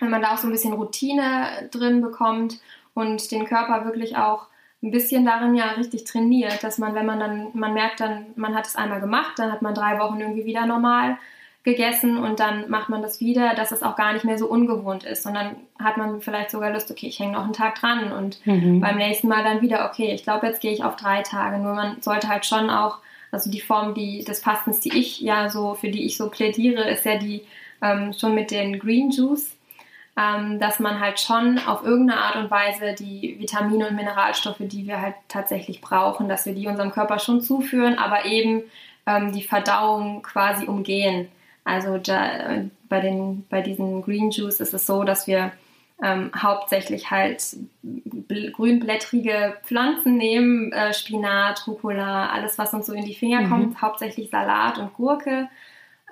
B: wenn man da auch so ein bisschen Routine drin bekommt und den Körper wirklich auch ein bisschen darin ja richtig trainiert, dass man, wenn man dann, man merkt dann, man hat es einmal gemacht, dann hat man drei Wochen irgendwie wieder normal gegessen und dann macht man das wieder, dass es auch gar nicht mehr so ungewohnt ist, sondern hat man vielleicht sogar Lust, okay, ich hänge noch einen Tag dran und mhm. beim nächsten Mal dann wieder, okay, ich glaube, jetzt gehe ich auf drei Tage. Nur man sollte halt schon auch, also die Form die, des Fastens, die ich ja so, für die ich so plädiere, ist ja die ähm, schon mit den Green Juice ähm, dass man halt schon auf irgendeine Art und Weise die Vitamine und Mineralstoffe, die wir halt tatsächlich brauchen, dass wir die unserem Körper schon zuführen, aber eben ähm, die Verdauung quasi umgehen. Also da, äh, bei, den, bei diesen Green Juice ist es so, dass wir ähm, hauptsächlich halt grünblättrige Pflanzen nehmen, äh, Spinat, Rucola, alles, was uns so in die Finger mhm. kommt, hauptsächlich Salat und Gurke.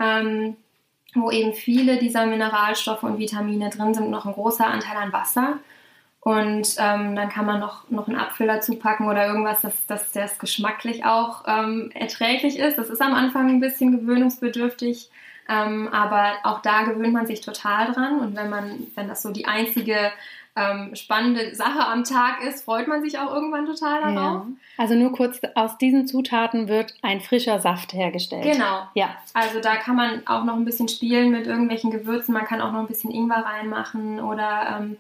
B: Ähm, wo eben viele dieser Mineralstoffe und Vitamine drin sind, noch ein großer Anteil an Wasser. Und ähm, dann kann man noch, noch einen Apfel dazu packen oder irgendwas, dass, dass das geschmacklich auch ähm, erträglich ist. Das ist am Anfang ein bisschen gewöhnungsbedürftig, ähm, aber auch da gewöhnt man sich total dran. Und wenn man, wenn das so die einzige ähm, spannende Sache am Tag ist, freut man sich auch irgendwann total darauf. Ja.
A: Also nur kurz, aus diesen Zutaten wird ein frischer Saft hergestellt.
B: Genau. Ja. Also da kann man auch noch ein bisschen spielen mit irgendwelchen Gewürzen. Man kann auch noch ein bisschen Ingwer reinmachen oder ähm,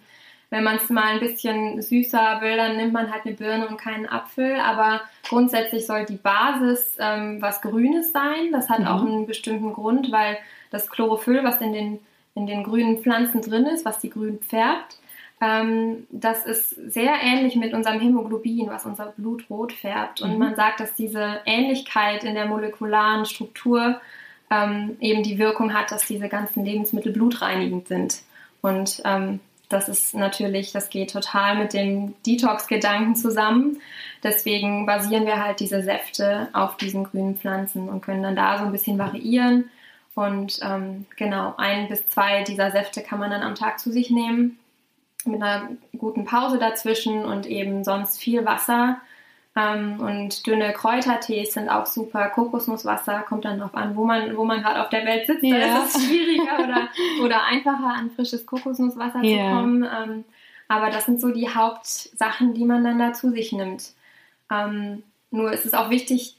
B: wenn man es mal ein bisschen süßer will, dann nimmt man halt eine Birne und keinen Apfel. Aber grundsätzlich soll die Basis ähm, was Grünes sein. Das hat mhm. auch einen bestimmten Grund, weil das Chlorophyll, was in den, in den grünen Pflanzen drin ist, was die grün färbt, ähm, das ist sehr ähnlich mit unserem Hämoglobin, was unser Blut rot färbt. Und mhm. man sagt, dass diese Ähnlichkeit in der molekularen Struktur ähm, eben die Wirkung hat, dass diese ganzen Lebensmittel blutreinigend sind. Und ähm, das ist natürlich, das geht total mit dem Detox-Gedanken zusammen. Deswegen basieren wir halt diese Säfte auf diesen grünen Pflanzen und können dann da so ein bisschen variieren. Und ähm, genau, ein bis zwei dieser Säfte kann man dann am Tag zu sich nehmen mit einer guten Pause dazwischen und eben sonst viel Wasser. Ähm, und dünne Kräutertees sind auch super. Kokosnusswasser kommt dann noch an, wo man, wo man gerade auf der Welt sitzt. Ja. Da ist es schwieriger oder, oder einfacher an frisches Kokosnusswasser ja. zu kommen. Ähm, aber das sind so die Hauptsachen, die man dann da zu sich nimmt. Ähm, nur ist es auch wichtig,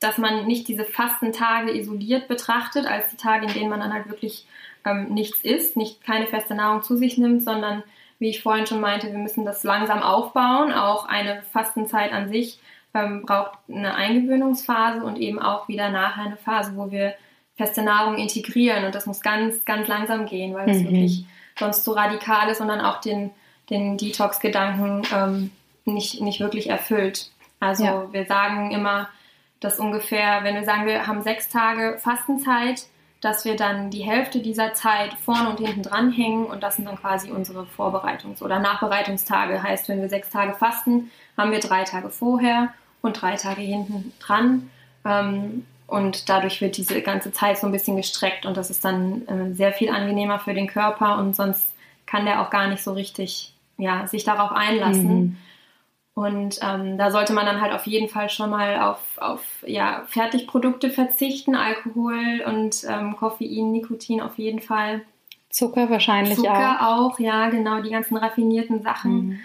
B: dass man nicht diese Fastentage isoliert betrachtet, als die Tage, in denen man dann halt wirklich ähm, nichts isst, nicht keine feste Nahrung zu sich nimmt, sondern wie ich vorhin schon meinte, wir müssen das langsam aufbauen. Auch eine Fastenzeit an sich ähm, braucht eine Eingewöhnungsphase und eben auch wieder nachher eine Phase, wo wir feste Nahrung integrieren. Und das muss ganz, ganz langsam gehen, weil es mhm. wirklich sonst zu radikal ist und dann auch den, den Detox-Gedanken ähm, nicht, nicht wirklich erfüllt. Also ja. wir sagen immer, dass ungefähr, wenn wir sagen, wir haben sechs Tage Fastenzeit, dass wir dann die Hälfte dieser Zeit vorne und hinten dranhängen und das sind dann quasi unsere Vorbereitungs- oder Nachbereitungstage. Heißt, wenn wir sechs Tage fasten, haben wir drei Tage vorher und drei Tage hinten dran. Ähm, und dadurch wird diese ganze Zeit so ein bisschen gestreckt und das ist dann äh, sehr viel angenehmer für den Körper und sonst kann der auch gar nicht so richtig ja, sich darauf einlassen. Mhm. Und ähm, da sollte man dann halt auf jeden Fall schon mal auf, auf ja, Fertigprodukte verzichten, Alkohol und ähm, Koffein, Nikotin auf jeden Fall.
A: Zucker wahrscheinlich
B: Zucker auch. Zucker auch, ja, genau, die ganzen raffinierten Sachen. Mhm.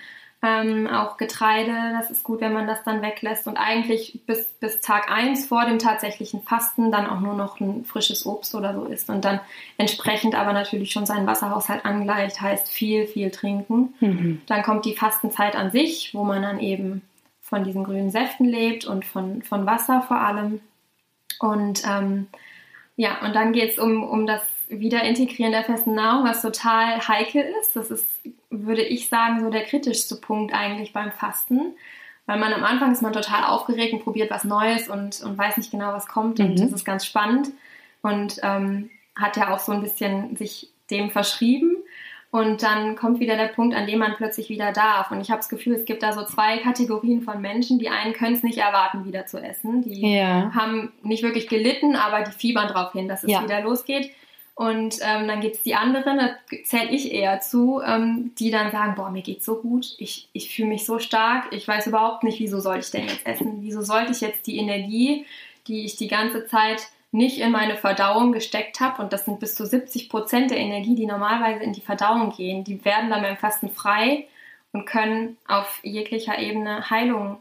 B: Ähm, auch Getreide, das ist gut, wenn man das dann weglässt. Und eigentlich bis, bis Tag 1 vor dem tatsächlichen Fasten dann auch nur noch ein frisches Obst oder so isst. Und dann entsprechend aber natürlich schon seinen Wasserhaushalt angleicht, heißt viel, viel trinken. Mhm. Dann kommt die Fastenzeit an sich, wo man dann eben von diesen grünen Säften lebt und von, von Wasser vor allem. Und ähm, ja, und dann geht es um, um das Wiederintegrieren der festen Nahrung, was total heikel ist. Das ist, würde ich sagen, so der kritischste Punkt eigentlich beim Fasten. Weil man am Anfang ist man total aufgeregt und probiert was Neues und, und weiß nicht genau, was kommt. Mhm. Und das ist ganz spannend. Und ähm, hat ja auch so ein bisschen sich dem verschrieben. Und dann kommt wieder der Punkt, an dem man plötzlich wieder darf. Und ich habe das Gefühl, es gibt da so zwei Kategorien von Menschen. Die einen können es nicht erwarten, wieder zu essen. Die ja. haben nicht wirklich gelitten, aber die fiebern darauf hin, dass es ja. wieder losgeht. Und ähm, dann gibt es die anderen, da zähle ich eher zu, ähm, die dann sagen, boah, mir geht's so gut, ich, ich fühle mich so stark, ich weiß überhaupt nicht, wieso soll ich denn jetzt essen? Wieso sollte ich jetzt die Energie, die ich die ganze Zeit nicht in meine Verdauung gesteckt habe, und das sind bis zu 70 Prozent der Energie, die normalerweise in die Verdauung gehen, die werden dann beim Fasten frei und können auf jeglicher Ebene Heilung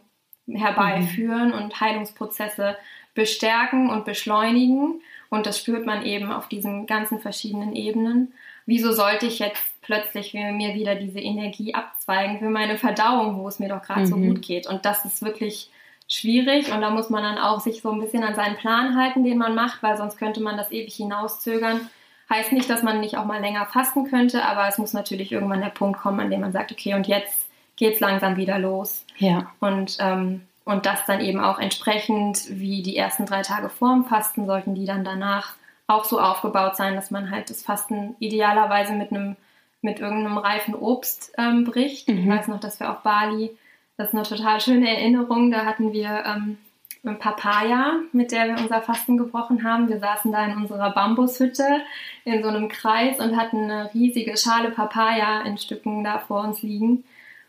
B: herbeiführen mhm. und Heilungsprozesse bestärken und beschleunigen. Und das spürt man eben auf diesen ganzen verschiedenen Ebenen. Wieso sollte ich jetzt plötzlich mir wieder diese Energie abzweigen für meine Verdauung, wo es mir doch gerade mhm. so gut geht? Und das ist wirklich schwierig und da muss man dann auch sich so ein bisschen an seinen Plan halten, den man macht, weil sonst könnte man das ewig hinauszögern. Heißt nicht, dass man nicht auch mal länger fasten könnte, aber es muss natürlich irgendwann der Punkt kommen, an dem man sagt, okay, und jetzt geht es langsam wieder los.
A: Ja.
B: Und ähm, und das dann eben auch entsprechend wie die ersten drei Tage vorm Fasten sollten die dann danach auch so aufgebaut sein, dass man halt das Fasten idealerweise mit einem mit irgendeinem reifen Obst ähm, bricht. Mhm. Ich weiß noch, dass wir auf Bali, das ist eine total schöne Erinnerung, da hatten wir ähm, eine Papaya, mit der wir unser Fasten gebrochen haben. Wir saßen da in unserer Bambushütte in so einem Kreis und hatten eine riesige Schale Papaya in Stücken da vor uns liegen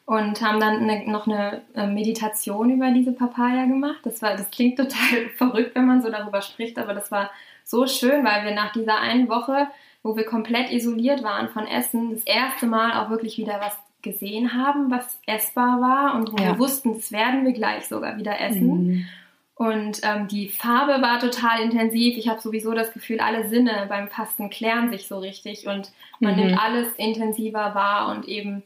B: und haben dann eine, noch eine äh, Meditation über diese Papaya gemacht. Das war, das klingt total verrückt, wenn man so darüber spricht, aber das war so schön, weil wir nach dieser einen Woche, wo wir komplett isoliert waren von Essen, das erste Mal auch wirklich wieder was gesehen haben, was essbar war und wo ja. wir wussten, das werden wir gleich sogar wieder essen. Mhm. Und ähm, die Farbe war total intensiv. Ich habe sowieso das Gefühl, alle Sinne beim Fasten klären sich so richtig und man mhm. nimmt alles intensiver wahr und eben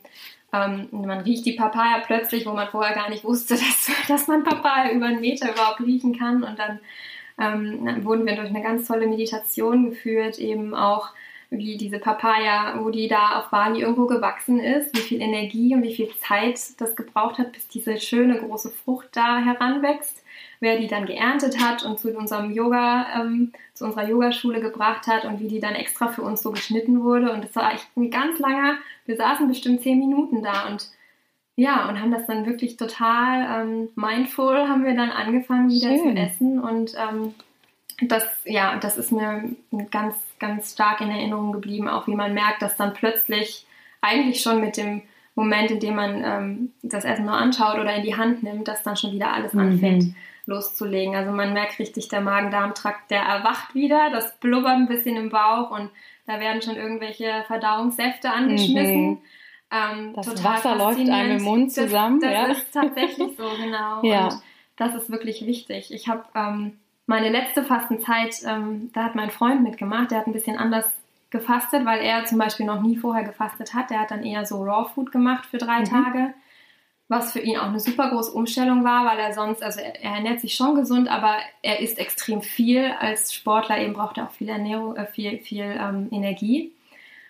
B: ähm, man riecht die Papaya plötzlich, wo man vorher gar nicht wusste, dass, dass man Papaya über einen Meter überhaupt riechen kann. Und dann, ähm, dann wurden wir durch eine ganz tolle Meditation geführt, eben auch wie diese Papaya, wo die da auf Bali irgendwo gewachsen ist, wie viel Energie und wie viel Zeit das gebraucht hat, bis diese schöne große Frucht da heranwächst wer die dann geerntet hat und zu unserem Yoga, ähm, zu unserer Yogaschule gebracht hat und wie die dann extra für uns so geschnitten wurde. Und das war echt ein ganz langer, wir saßen bestimmt zehn Minuten da und ja, und haben das dann wirklich total ähm, mindful, haben wir dann angefangen wieder Schön. zu essen und ähm, das, ja, das ist mir ganz, ganz stark in Erinnerung geblieben, auch wie man merkt, dass dann plötzlich eigentlich schon mit dem Moment, in dem man ähm, das Essen nur anschaut oder in die Hand nimmt, dass dann schon wieder alles mhm. anfängt loszulegen. Also man merkt richtig, der Magen-Darm-Trakt, der erwacht wieder, das blubbert ein bisschen im Bauch und da werden schon irgendwelche Verdauungssäfte angeschmissen. Mhm.
A: Ähm, das Wasser läuft einem im Mund zusammen.
B: Das,
A: das
B: ja. ist tatsächlich so, genau.
A: ja.
B: Und das ist wirklich wichtig. Ich habe ähm, meine letzte Fastenzeit, ähm, da hat mein Freund mitgemacht, der hat ein bisschen anders gefastet, weil er zum Beispiel noch nie vorher gefastet hat. Der hat dann eher so Raw Food gemacht für drei mhm. Tage. Was für ihn auch eine super große Umstellung war, weil er sonst, also er, er, ernährt sich schon gesund, aber er isst extrem viel. Als Sportler eben braucht er auch viel Ernährung, äh, viel, viel ähm, Energie.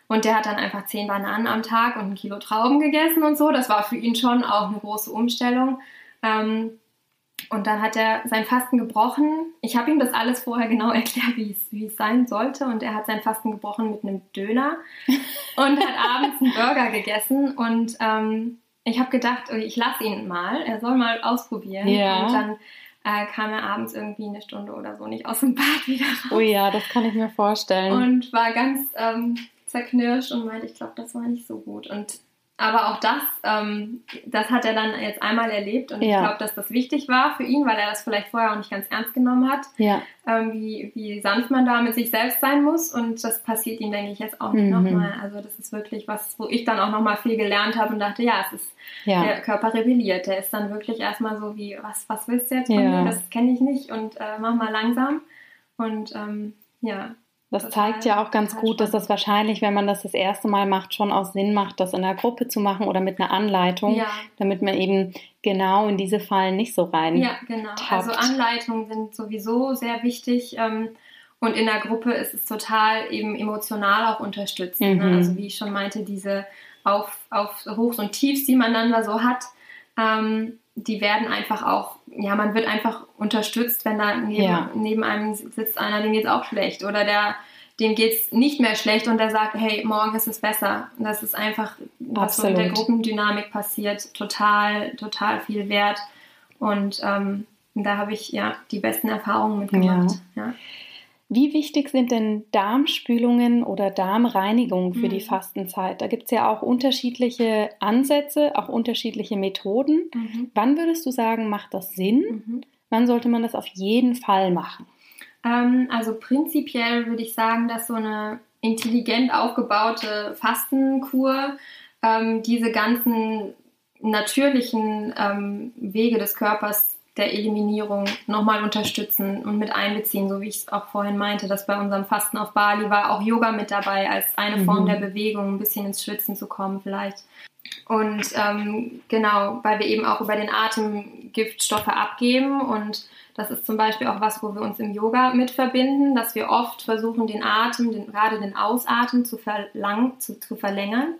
B: Und der hat dann einfach zehn Bananen am Tag und ein Kilo Trauben gegessen und so. Das war für ihn schon auch eine große Umstellung. Ähm, und dann hat er sein Fasten gebrochen. Ich habe ihm das alles vorher genau erklärt, wie es, sein sollte. Und er hat sein Fasten gebrochen mit einem Döner und hat abends einen Burger gegessen. Und ähm, ich habe gedacht, ich lasse ihn mal, er soll mal ausprobieren. Ja. Und dann äh, kam er abends irgendwie eine Stunde oder so nicht aus dem Bad wieder raus.
A: Oh ja, das kann ich mir vorstellen.
B: Und war ganz ähm, zerknirscht und meinte, ich glaube, das war nicht so gut. Und aber auch das, ähm, das hat er dann jetzt einmal erlebt und ja. ich glaube, dass das wichtig war für ihn, weil er das vielleicht vorher auch nicht ganz ernst genommen hat,
A: ja.
B: ähm, wie, wie sanft man da mit sich selbst sein muss und das passiert ihm, denke ich, jetzt auch nicht mhm. nochmal. Also das ist wirklich was, wo ich dann auch nochmal viel gelernt habe und dachte, ja, es ist, ja. der Körper rebelliert, der ist dann wirklich erstmal so wie, was, was willst du jetzt von mir, das kenne ich nicht und äh, mach mal langsam und ähm, ja,
A: das zeigt ja auch ganz gut, dass das wahrscheinlich, wenn man das das erste Mal macht, schon auch Sinn macht, das in der Gruppe zu machen oder mit einer Anleitung, ja. damit man eben genau in diese Fallen nicht so rein.
B: Ja, genau. Tappt. Also Anleitungen sind sowieso sehr wichtig. Ähm, und in der Gruppe ist es total eben emotional auch unterstützt. Ne? Mhm. Also wie ich schon meinte, diese auf, auf Hochs und Tiefs, die man dann da so hat, ähm, die werden einfach auch, ja, man wird einfach unterstützt, wenn da neben, ja. neben einem sitzt einer, dem geht es auch schlecht oder der, dem geht es nicht mehr schlecht und der sagt, hey, morgen ist es besser. Und das ist einfach, was so mit der Gruppendynamik passiert, total, total viel wert. Und ähm, da habe ich ja die besten Erfahrungen mitgemacht. Ja. ja.
A: Wie wichtig sind denn Darmspülungen oder Darmreinigungen für mhm. die Fastenzeit? Da gibt es ja auch unterschiedliche Ansätze, auch unterschiedliche Methoden. Mhm. Wann würdest du sagen, macht das Sinn? Mhm. Wann sollte man das auf jeden Fall machen?
B: Ähm, also prinzipiell würde ich sagen, dass so eine intelligent aufgebaute Fastenkur ähm, diese ganzen natürlichen ähm, Wege des Körpers der Eliminierung nochmal unterstützen und mit einbeziehen, so wie ich es auch vorhin meinte, dass bei unserem Fasten auf Bali war auch Yoga mit dabei als eine mhm. Form der Bewegung, ein bisschen ins Schwitzen zu kommen vielleicht. Und ähm, genau, weil wir eben auch über den Atem Giftstoffe abgeben und das ist zum Beispiel auch was, wo wir uns im Yoga mit verbinden, dass wir oft versuchen, den Atem, den, gerade den Ausatmen zu, verlang, zu, zu verlängern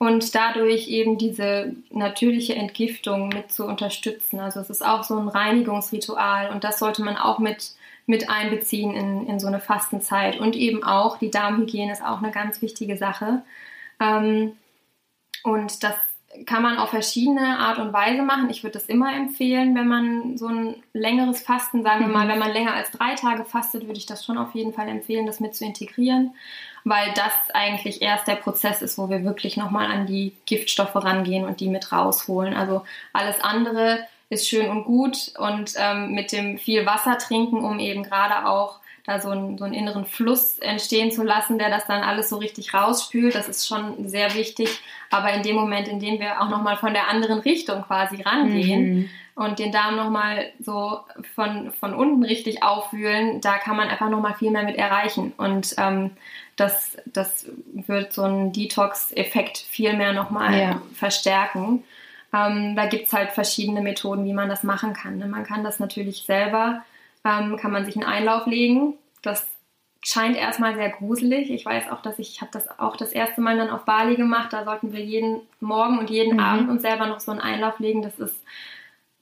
B: und dadurch eben diese natürliche Entgiftung mit zu unterstützen. Also es ist auch so ein Reinigungsritual und das sollte man auch mit, mit einbeziehen in, in so eine Fastenzeit. Und eben auch die Darmhygiene ist auch eine ganz wichtige Sache. Ähm, und das kann man auf verschiedene Art und Weise machen. Ich würde das immer empfehlen, wenn man so ein längeres Fasten, sagen wir mal, mhm. wenn man länger als drei Tage fastet, würde ich das schon auf jeden Fall empfehlen, das mit zu integrieren weil das eigentlich erst der Prozess ist, wo wir wirklich nochmal an die Giftstoffe rangehen und die mit rausholen. Also alles andere ist schön und gut und ähm, mit dem viel Wasser trinken, um eben gerade auch da so einen, so einen inneren Fluss entstehen zu lassen, der das dann alles so richtig rausspült. Das ist schon sehr wichtig. Aber in dem Moment, in dem wir auch nochmal von der anderen Richtung quasi rangehen mhm. und den Darm nochmal so von, von unten richtig aufwühlen, da kann man einfach nochmal viel mehr mit erreichen. Und ähm, das, das wird so einen Detox-Effekt viel mehr nochmal ja. verstärken. Ähm, da gibt es halt verschiedene Methoden, wie man das machen kann. Ne? Man kann das natürlich selber, ähm, kann man sich einen Einlauf legen. Das scheint erstmal sehr gruselig. Ich weiß auch, dass ich, ich habe das auch das erste Mal dann auf Bali gemacht. Da sollten wir jeden Morgen und jeden mhm. Abend uns selber noch so einen Einlauf legen. Das ist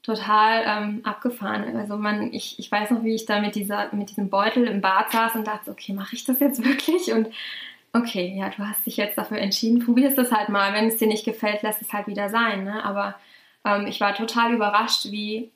B: total ähm, abgefahren. Also man, ich, ich weiß noch, wie ich da mit, dieser, mit diesem Beutel im Bad saß und dachte, okay, mache ich das jetzt wirklich? Und okay, ja, du hast dich jetzt dafür entschieden, probier es halt mal. Wenn es dir nicht gefällt, lass es halt wieder sein. Ne? Aber ähm, ich war total überrascht, wie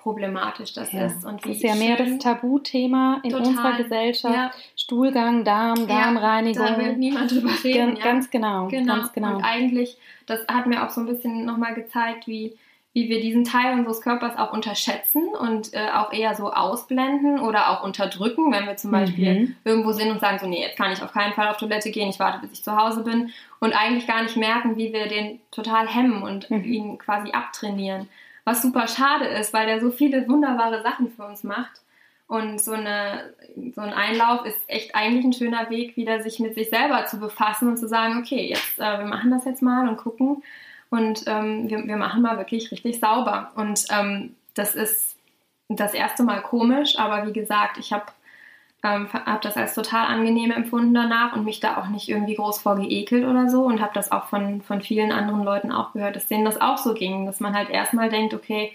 B: unproblematisch das ja. ist. Und
A: das ist ja mehr das Tabuthema in total. unserer Gesellschaft. Ja. Stuhlgang, Darm, Darmreinigung. Ja,
B: da will niemand drüber reden.
A: Ganz genau,
B: genau.
A: Ganz genau.
B: Und eigentlich, das hat mir auch so ein bisschen nochmal gezeigt, wie wie wir diesen Teil unseres Körpers auch unterschätzen und äh, auch eher so ausblenden oder auch unterdrücken, wenn wir zum Beispiel mhm. irgendwo sind und sagen so, nee, jetzt kann ich auf keinen Fall auf Toilette gehen, ich warte, bis ich zu Hause bin und eigentlich gar nicht merken, wie wir den total hemmen und mhm. ihn quasi abtrainieren. Was super schade ist, weil der so viele wunderbare Sachen für uns macht. Und so, eine, so ein Einlauf ist echt eigentlich ein schöner Weg, wieder sich mit sich selber zu befassen und zu sagen, okay, jetzt, äh, wir machen das jetzt mal und gucken, und ähm, wir, wir machen mal wirklich richtig sauber. Und ähm, das ist das erste Mal komisch, aber wie gesagt, ich habe ähm, habe das als total angenehm empfunden danach und mich da auch nicht irgendwie groß vor geekelt oder so und habe das auch von, von vielen anderen Leuten auch gehört, dass denen das auch so ging, dass man halt erstmal denkt, okay,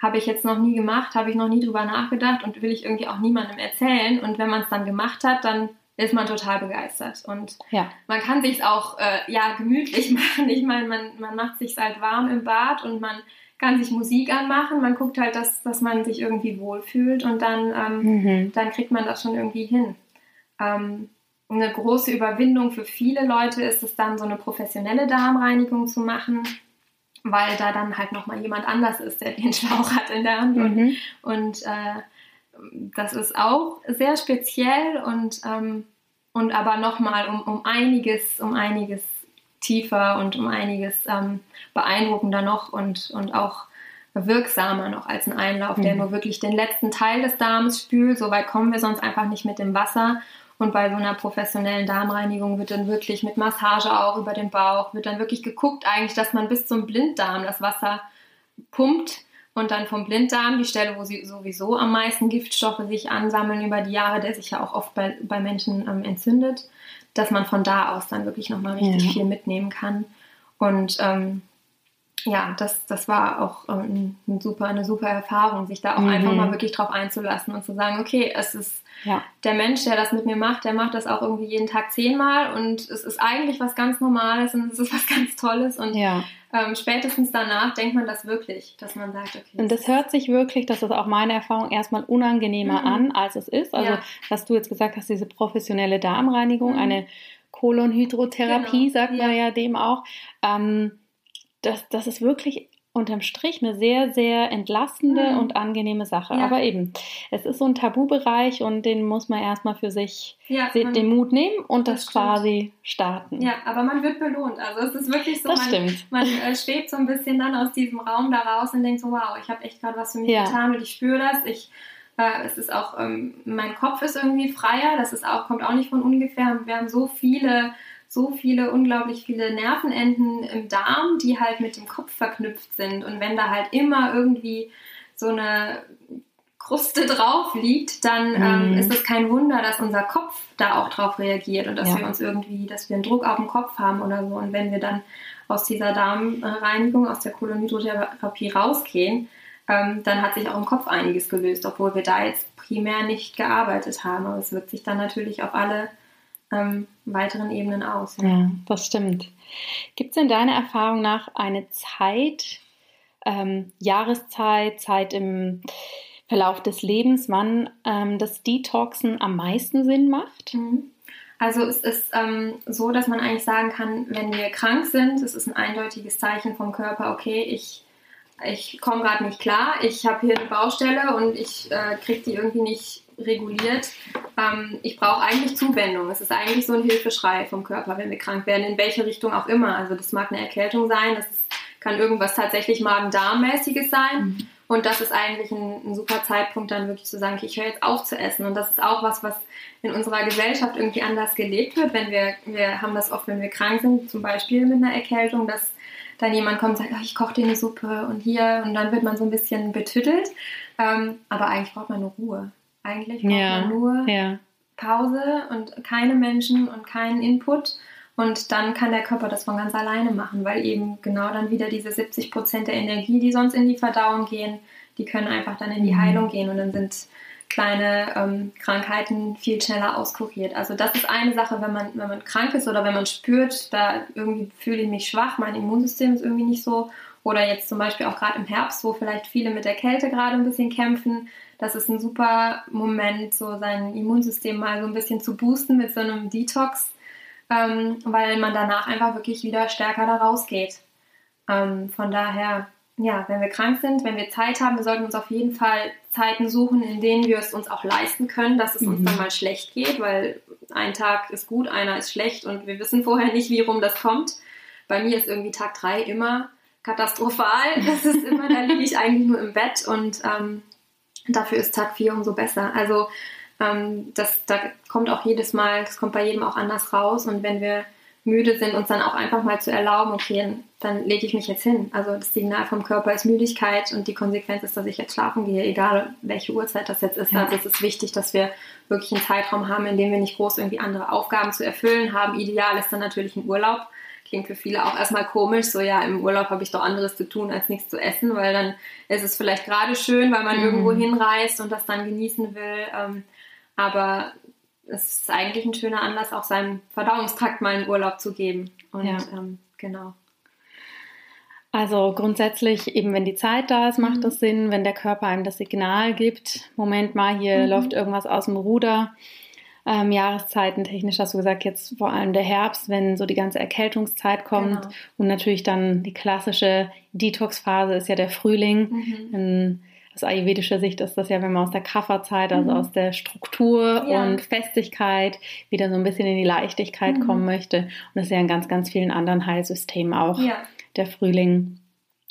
B: habe ich jetzt noch nie gemacht, habe ich noch nie drüber nachgedacht und will ich irgendwie auch niemandem erzählen und wenn man es dann gemacht hat, dann ist man total begeistert und ja. man kann sich auch äh, ja gemütlich machen. Ich meine, man, man macht sich halt warm im Bad und man kann sich Musik anmachen, man guckt halt, dass, dass man sich irgendwie wohlfühlt und dann, ähm, mhm. dann kriegt man das schon irgendwie hin. Ähm, eine große Überwindung für viele Leute ist es dann, so eine professionelle Darmreinigung zu machen, weil da dann halt nochmal jemand anders ist, der den Schlauch hat in der Hand. Mhm. Und, und äh, das ist auch sehr speziell und, ähm, und aber nochmal um, um einiges, um einiges tiefer und um einiges ähm, beeindruckender noch und, und auch wirksamer noch als ein Einlauf, mhm. der nur wirklich den letzten Teil des Darms spült. So weit kommen wir sonst einfach nicht mit dem Wasser. Und bei so einer professionellen Darmreinigung wird dann wirklich mit Massage auch über den Bauch, wird dann wirklich geguckt eigentlich, dass man bis zum Blinddarm das Wasser pumpt und dann vom Blinddarm, die Stelle, wo sie sowieso am meisten Giftstoffe sich ansammeln über die Jahre, der sich ja auch oft bei, bei Menschen ähm, entzündet, dass man von da aus dann wirklich nochmal richtig ja. viel mitnehmen kann. Und ähm, ja, das, das war auch ähm, ein super, eine super Erfahrung, sich da auch mhm. einfach mal wirklich drauf einzulassen und zu sagen, okay, es ist ja. der Mensch, der das mit mir macht, der macht das auch irgendwie jeden Tag zehnmal und es ist eigentlich was ganz Normales und es ist was ganz Tolles und ja. ähm, spätestens danach denkt man das wirklich, dass man sagt, okay.
A: Und das hört sich wirklich, das ist auch meine Erfahrung, erstmal unangenehmer mhm. an, als es ist. Also, ja. was du jetzt gesagt hast, diese professionelle Darmreinigung, mhm. eine Kolonhydrotherapie, genau. sagt man ja dem auch. Ähm, das, das ist wirklich unterm Strich eine sehr, sehr entlastende mhm. und angenehme Sache. Ja. Aber eben, es ist so ein Tabubereich und den muss man erstmal für sich ja, man, den Mut nehmen und das, das quasi starten.
B: Ja, aber man wird belohnt. Also es ist wirklich so,
A: das
B: man,
A: stimmt.
B: man äh, schwebt so ein bisschen dann aus diesem Raum da raus und denkt so, wow, ich habe echt gerade was für mich ja. getan und ich spüre das. Ich äh, es ist auch, ähm, mein Kopf ist irgendwie freier, das ist auch, kommt auch nicht von ungefähr. Wir haben so viele so viele, unglaublich viele Nervenenden im Darm, die halt mit dem Kopf verknüpft sind. Und wenn da halt immer irgendwie so eine Kruste drauf liegt, dann ähm, mhm. ist es kein Wunder, dass unser Kopf da auch drauf reagiert und dass ja. wir uns irgendwie, dass wir einen Druck auf dem Kopf haben oder so. Und wenn wir dann aus dieser Darmreinigung, aus der Kolonhydrotherapie rausgehen, ähm, dann hat sich auch im Kopf einiges gelöst, obwohl wir da jetzt primär nicht gearbeitet haben. Aber es wirkt sich dann natürlich auf alle ähm, weiteren Ebenen aus.
A: Ja, ja das stimmt. Gibt es in deiner Erfahrung nach eine Zeit, ähm, Jahreszeit, Zeit im Verlauf des Lebens, wann ähm, das Detoxen am meisten Sinn macht?
B: Mhm. Also es ist ähm, so, dass man eigentlich sagen kann, wenn wir krank sind, es ist ein eindeutiges Zeichen vom Körper, okay, ich, ich komme gerade nicht klar, ich habe hier eine Baustelle und ich äh, kriege die irgendwie nicht reguliert. Ähm, ich brauche eigentlich Zuwendung. Es ist eigentlich so ein Hilfeschrei vom Körper, wenn wir krank werden, in welche Richtung auch immer. Also das mag eine Erkältung sein, das ist, kann irgendwas tatsächlich Magen-Darm-mäßiges sein. Mhm. Und das ist eigentlich ein, ein, super Zeitpunkt, dann wirklich zu sagen, okay, ich höre jetzt auf zu essen. Und das ist auch was, was in unserer Gesellschaft irgendwie anders gelebt wird. Wenn wir, wir haben das oft, wenn wir krank sind, zum Beispiel mit einer Erkältung, dass dann jemand kommt und sagt, oh, ich koche dir eine Suppe und hier und dann wird man so ein bisschen betüttelt. Ähm, aber eigentlich braucht man nur Ruhe. Eigentlich braucht ja, man nur ja. Pause und keine Menschen und keinen Input. Und dann kann der Körper das von ganz alleine machen, weil eben genau dann wieder diese 70 Prozent der Energie, die sonst in die Verdauung gehen, die können einfach dann in die mhm. Heilung gehen und dann sind kleine ähm, Krankheiten viel schneller auskuriert. Also das ist eine Sache, wenn man, wenn man krank ist oder wenn man spürt, da irgendwie fühle ich mich schwach, mein Immunsystem ist irgendwie nicht so. Oder jetzt zum Beispiel auch gerade im Herbst, wo vielleicht viele mit der Kälte gerade ein bisschen kämpfen, das ist ein super Moment, so sein Immunsystem mal so ein bisschen zu boosten mit so einem Detox, ähm, weil man danach einfach wirklich wieder stärker da rausgeht. Ähm, von daher, ja, wenn wir krank sind, wenn wir Zeit haben, wir sollten uns auf jeden Fall Zeiten suchen, in denen wir es uns auch leisten können, dass es mhm. uns dann mal schlecht geht, weil ein Tag ist gut, einer ist schlecht und wir wissen vorher nicht, wie rum das kommt. Bei mir ist irgendwie Tag drei immer katastrophal. Das ist immer, da liege ich eigentlich nur im Bett und ähm, dafür ist Tag 4 umso besser. Also ähm, das, da kommt auch jedes Mal, das kommt bei jedem auch anders raus. Und wenn wir müde sind, uns dann auch einfach mal zu erlauben, okay, dann lege ich mich jetzt hin. Also das Signal vom Körper ist Müdigkeit und die Konsequenz ist, dass ich jetzt schlafen gehe, egal welche Uhrzeit das jetzt ist. Ja. Also es ist wichtig, dass wir wirklich einen Zeitraum haben, in dem wir nicht groß irgendwie andere Aufgaben zu erfüllen haben. Ideal ist dann natürlich ein Urlaub. Klingt für viele auch erstmal komisch, so ja, im Urlaub habe ich doch anderes zu tun, als nichts zu essen, weil dann ist es vielleicht gerade schön, weil man mhm. irgendwo hinreist und das dann genießen will. Ähm, aber es ist eigentlich ein schöner Anlass, auch seinem Verdauungstrakt mal einen Urlaub zu geben. Und ja. ähm, genau.
A: Also grundsätzlich, eben wenn die Zeit da ist, macht mhm. das Sinn, wenn der Körper einem das Signal gibt, Moment mal, hier mhm. läuft irgendwas aus dem Ruder. Ähm, Jahreszeiten technisch hast du gesagt, jetzt vor allem der Herbst, wenn so die ganze Erkältungszeit kommt genau. und natürlich dann die klassische Detox-Phase ist ja der Frühling. Mhm aus ayurvedischer Sicht ist das ja, wenn man aus der Kafferzeit, also mhm. aus der Struktur ja. und Festigkeit wieder so ein bisschen in die Leichtigkeit mhm. kommen möchte. Und das ist ja in ganz, ganz vielen anderen Heilsystemen auch ja. der Frühling.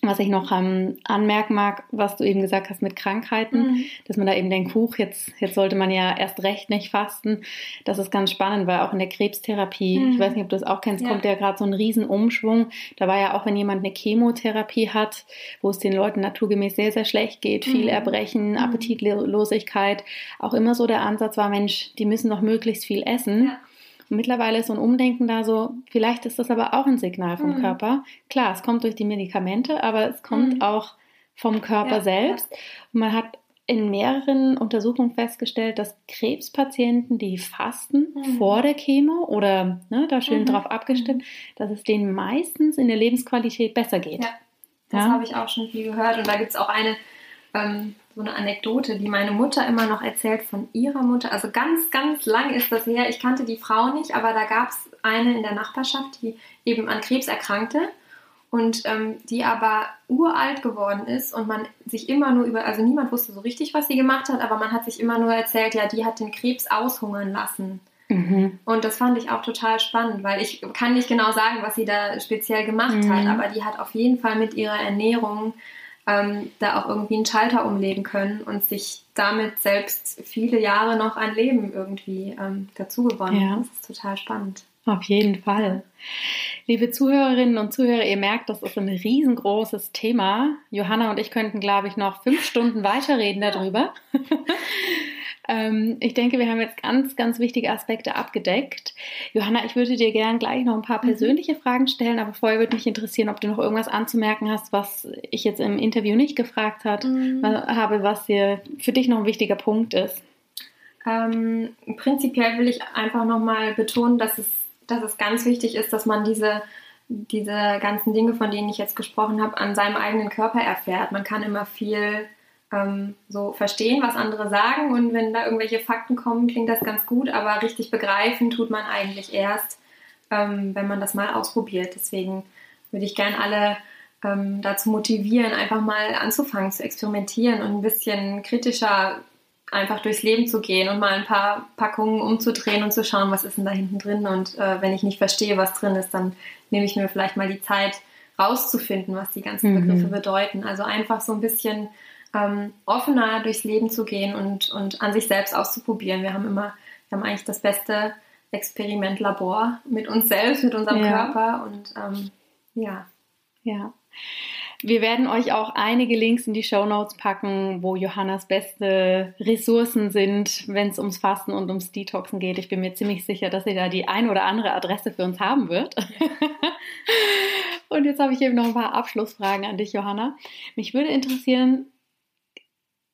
A: Was ich noch ähm, anmerken mag, was du eben gesagt hast mit Krankheiten, mhm. dass man da eben denkt, Huch, jetzt, jetzt sollte man ja erst recht nicht fasten. Das ist ganz spannend, weil auch in der Krebstherapie, mhm. ich weiß nicht, ob du das auch kennst, ja. kommt ja gerade so ein Riesenumschwung. Da war ja auch, wenn jemand eine Chemotherapie hat, wo es den Leuten naturgemäß sehr, sehr schlecht geht, viel mhm. Erbrechen, mhm. Appetitlosigkeit, auch immer so der Ansatz war, Mensch, die müssen doch möglichst viel essen. Ja. Und mittlerweile ist so ein Umdenken da so, vielleicht ist das aber auch ein Signal vom mhm. Körper. Klar, es kommt durch die Medikamente, aber es kommt mhm. auch vom Körper ja, selbst. Ja. Und man hat in mehreren Untersuchungen festgestellt, dass Krebspatienten, die fasten mhm. vor der Chemo oder ne, da schön mhm. drauf abgestimmt, dass es denen meistens in der Lebensqualität besser geht. Ja,
B: das ja? habe ich auch schon viel gehört. Und da gibt es auch eine ähm, so eine Anekdote, die meine Mutter immer noch erzählt von ihrer Mutter. Also ganz, ganz lang ist das her. Ich kannte die Frau nicht, aber da gab es eine in der Nachbarschaft, die eben an Krebs erkrankte und ähm, die aber uralt geworden ist und man sich immer nur über, also niemand wusste so richtig, was sie gemacht hat, aber man hat sich immer nur erzählt, ja, die hat den Krebs aushungern lassen. Mhm. Und das fand ich auch total spannend, weil ich kann nicht genau sagen, was sie da speziell gemacht mhm. hat, aber die hat auf jeden Fall mit ihrer Ernährung ähm, da auch irgendwie einen Schalter umlegen können und sich damit selbst viele Jahre noch ein Leben irgendwie ähm, dazu gewonnen. Ja. Das ist total spannend.
A: Auf jeden Fall. Liebe Zuhörerinnen und Zuhörer, ihr merkt, das ist ein riesengroßes Thema. Johanna und ich könnten, glaube ich, noch fünf Stunden weiterreden darüber. Ähm, ich denke, wir haben jetzt ganz, ganz wichtige Aspekte abgedeckt. Johanna, ich würde dir gerne gleich noch ein paar mhm. persönliche. Fragen stellen, aber vorher würde mich interessieren, ob du noch irgendwas anzumerken hast, was ich jetzt im Interview nicht gefragt hat, mhm. habe, was dir für dich noch ein wichtiger Punkt ist.
B: Ähm, prinzipiell will ich einfach nochmal betonen, dass es, dass es ganz wichtig ist, dass man diese diese ganzen Dinge, von denen ich jetzt gesprochen habe, an seinem eigenen Körper erfährt. Man kann immer viel ähm, so verstehen, was andere sagen und wenn da irgendwelche Fakten kommen, klingt das ganz gut, aber richtig begreifen tut man eigentlich erst, ähm, wenn man das mal ausprobiert. Deswegen würde ich gerne alle ähm, dazu motivieren, einfach mal anzufangen zu experimentieren und ein bisschen kritischer einfach durchs Leben zu gehen und mal ein paar Packungen umzudrehen und zu schauen, was ist denn da hinten drin. Und äh, wenn ich nicht verstehe, was drin ist, dann nehme ich mir vielleicht mal die Zeit, rauszufinden, was die ganzen mhm. Begriffe bedeuten. Also einfach so ein bisschen ähm, offener durchs Leben zu gehen und, und an sich selbst auszuprobieren. Wir haben immer, wir haben eigentlich das beste Experimentlabor mit uns selbst, mit unserem ja. Körper und ähm, ja.
A: Ja. Wir werden euch auch einige Links in die Show Notes packen, wo Johannas beste Ressourcen sind, wenn es ums Fasten und ums Detoxen geht. Ich bin mir ziemlich sicher, dass sie da die ein oder andere Adresse für uns haben wird. und jetzt habe ich eben noch ein paar Abschlussfragen an dich, Johanna. Mich würde interessieren,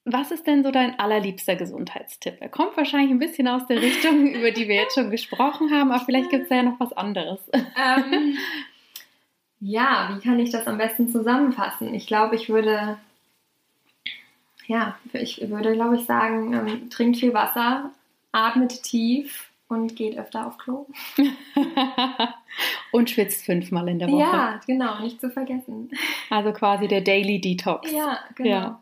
A: was ist denn so dein allerliebster Gesundheitstipp? Er kommt wahrscheinlich ein bisschen aus der Richtung, über die wir jetzt schon gesprochen haben, aber vielleicht gibt es ja noch was anderes. Ähm,
B: ja, wie kann ich das am besten zusammenfassen? Ich glaube, ich würde, ja, ich würde, glaube ich, sagen, ähm, trinkt viel Wasser, atmet tief und geht öfter auf Klo.
A: und schwitzt fünfmal in der Woche.
B: Ja, genau, nicht zu vergessen.
A: Also quasi der Daily Detox.
B: Ja, genau. Ja.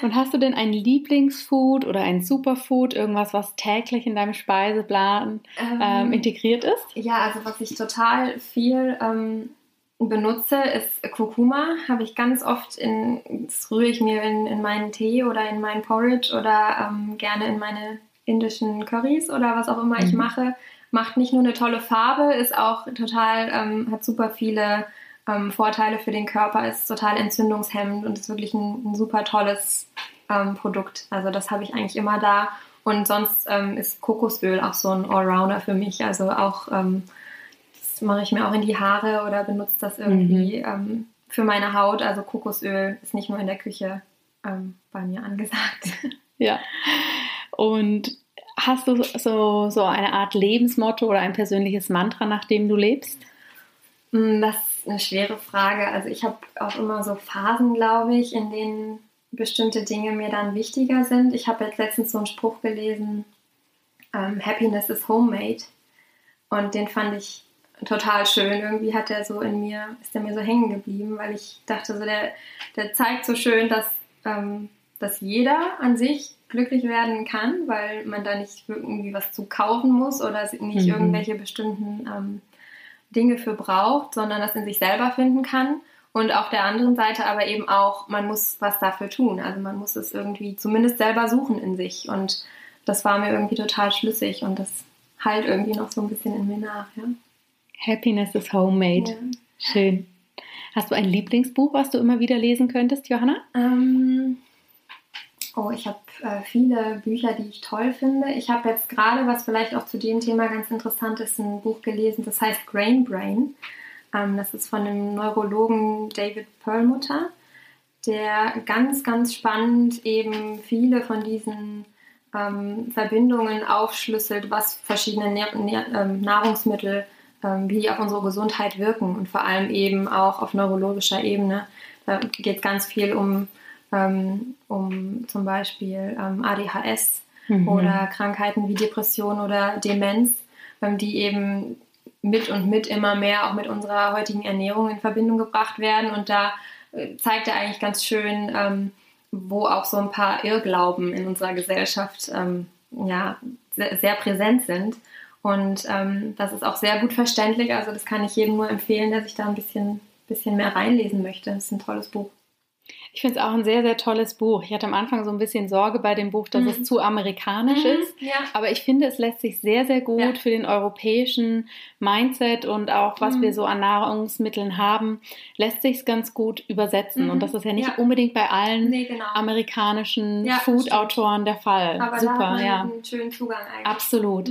A: Und hast du denn ein Lieblingsfood oder ein Superfood, irgendwas, was täglich in deinem Speiseplan ähm, ähm, integriert ist?
B: Ja, also was ich total viel ähm, benutze, ist Kurkuma. Habe ich ganz oft in, das rühre ich mir in, in meinen Tee oder in meinen Porridge oder ähm, gerne in meine indischen Currys oder was auch immer mhm. ich mache. macht nicht nur eine tolle Farbe, ist auch total, ähm, hat super viele ähm, Vorteile für den Körper, ist total entzündungshemmend und ist wirklich ein, ein super tolles ähm, Produkt. Also das habe ich eigentlich immer da. Und sonst ähm, ist Kokosöl auch so ein Allrounder für mich. Also auch ähm, mache ich mir auch in die Haare oder benutze das irgendwie mhm. ähm, für meine Haut. Also Kokosöl ist nicht nur in der Küche ähm, bei mir angesagt.
A: Ja. Und hast du so, so eine Art Lebensmotto oder ein persönliches Mantra, nach dem du lebst?
B: Mm, das ist eine schwere Frage. Also ich habe auch immer so Phasen, glaube ich, in denen bestimmte Dinge mir dann wichtiger sind. Ich habe jetzt letztens so einen Spruch gelesen, ähm, Happiness is homemade. Und den fand ich total schön. Irgendwie hat er so in mir, ist er mir so hängen geblieben, weil ich dachte, so der, der zeigt so schön, dass, ähm, dass jeder an sich glücklich werden kann, weil man da nicht irgendwie was zu kaufen muss oder nicht mhm. irgendwelche bestimmten ähm, Dinge für braucht, sondern das in sich selber finden kann. Und auf der anderen Seite aber eben auch, man muss was dafür tun. Also man muss es irgendwie zumindest selber suchen in sich. Und das war mir irgendwie total schlüssig und das halt irgendwie noch so ein bisschen in mir nach. Ja.
A: Happiness is homemade. Ja. Schön. Hast du ein Lieblingsbuch, was du immer wieder lesen könntest, Johanna?
B: Ähm, oh, ich habe äh, viele Bücher, die ich toll finde. Ich habe jetzt gerade, was vielleicht auch zu dem Thema ganz interessant ist, ein Buch gelesen, das heißt Grain Brain. Ähm, das ist von dem Neurologen David Perlmutter, der ganz, ganz spannend eben viele von diesen ähm, Verbindungen aufschlüsselt, was verschiedene ähm, Nahrungsmittel, wie die auf unsere Gesundheit wirken und vor allem eben auch auf neurologischer Ebene. Da geht es ganz viel um, um zum Beispiel ADHS mhm. oder Krankheiten wie Depression oder Demenz, die eben mit und mit immer mehr auch mit unserer heutigen Ernährung in Verbindung gebracht werden. Und da äh, zeigt er eigentlich ganz schön, ähm, wo auch so ein paar Irrglauben in unserer Gesellschaft ähm, ja, sehr, präsent sind. Und ähm, das ist auch sehr gut verständlich. Also das kann ich jedem nur empfehlen, der sich da ein bisschen, bisschen mehr reinlesen möchte. Das ist ein tolles Buch.
A: Ich finde es auch ein sehr, sehr tolles Buch. Ich hatte am Anfang so ein bisschen Sorge bei dem Buch, dass mhm. es zu amerikanisch mhm, ist. Ja. Aber ich finde, es lässt sich sehr, sehr gut ja. für den europäischen Mindset und auch was mhm. wir so an Nahrungsmitteln haben, lässt sich es ganz gut übersetzen. Und mhm. das ist ja nicht ja. unbedingt bei allen nee, genau. amerikanischen Food-Autoren der Fall.
B: Aber Super, da hat man ja. einen schönen Zugang eigentlich.
A: Absolut.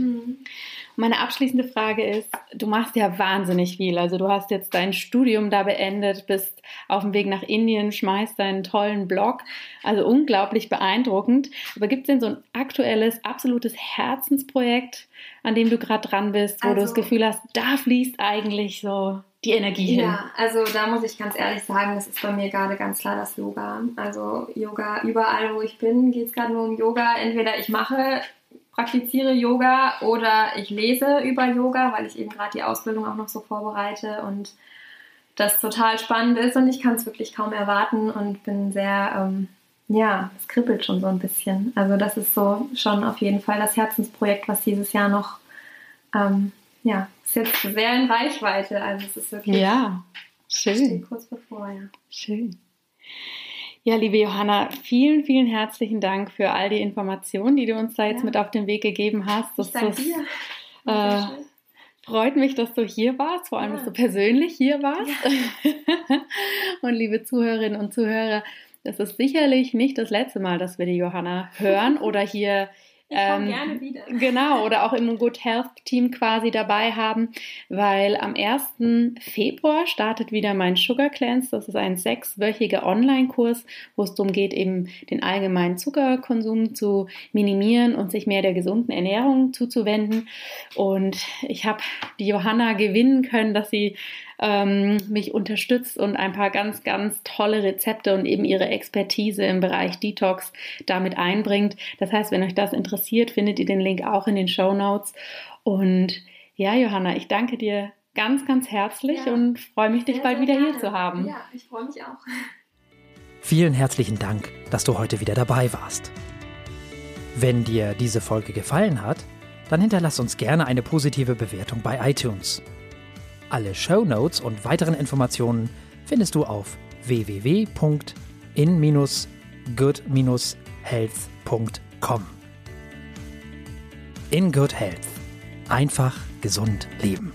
A: Meine abschließende Frage ist, du machst ja wahnsinnig viel. Also du hast jetzt dein Studium da beendet, bist auf dem Weg nach Indien, schmeißt deinen tollen Blog. Also unglaublich beeindruckend. Aber gibt es denn so ein aktuelles, absolutes Herzensprojekt, an dem du gerade dran bist, wo also, du das also Gefühl hast, da fließt eigentlich so die Energie hin?
B: Ja, also da muss ich ganz ehrlich sagen, das ist bei mir gerade ganz klar das Yoga. Also Yoga, überall wo ich bin, geht es gerade nur um Yoga. Entweder ich mache praktiziere Yoga oder ich lese über Yoga, weil ich eben gerade die Ausbildung auch noch so vorbereite und das total spannend ist und ich kann es wirklich kaum erwarten und bin sehr, ähm, ja, es kribbelt schon so ein bisschen. Also das ist so schon auf jeden Fall das Herzensprojekt, was dieses Jahr noch, ähm, ja, ist jetzt sehr in Reichweite. Also es ist wirklich
A: ja, schön.
B: kurz bevor, ja.
A: Schön. Ja, liebe Johanna, vielen, vielen herzlichen Dank für all die Informationen, die du uns da jetzt ja. mit auf den Weg gegeben hast.
B: Das, ich das
A: äh, freut mich, dass du hier warst, vor allem, ja. dass du persönlich hier warst. Ja. und liebe Zuhörerinnen und Zuhörer, das ist sicherlich nicht das letzte Mal, dass wir die Johanna hören oder hier
B: ich ähm, gerne wieder.
A: Genau, oder auch im Good Health Team quasi dabei haben, weil am 1. Februar startet wieder mein Sugar Cleanse. Das ist ein sechswöchiger Online-Kurs, wo es darum geht, eben den allgemeinen Zuckerkonsum zu minimieren und sich mehr der gesunden Ernährung zuzuwenden. Und ich habe die Johanna gewinnen können, dass sie ähm, mich unterstützt und ein paar ganz, ganz tolle Rezepte und eben ihre Expertise im Bereich Detox damit einbringt. Das heißt, wenn euch das interessiert, findet ihr den Link auch in den Show Notes. Und ja, Johanna, ich danke dir ganz, ganz herzlich ja, und freue mich, dich bald wieder gerne. hier zu haben.
B: Ja, ich freue mich auch.
C: Vielen herzlichen Dank, dass du heute wieder dabei warst. Wenn dir diese Folge gefallen hat, dann hinterlass uns gerne eine positive Bewertung bei iTunes. Alle Show Notes und weiteren Informationen findest du auf www.in-good-health.com. In Good Health. Einfach gesund leben.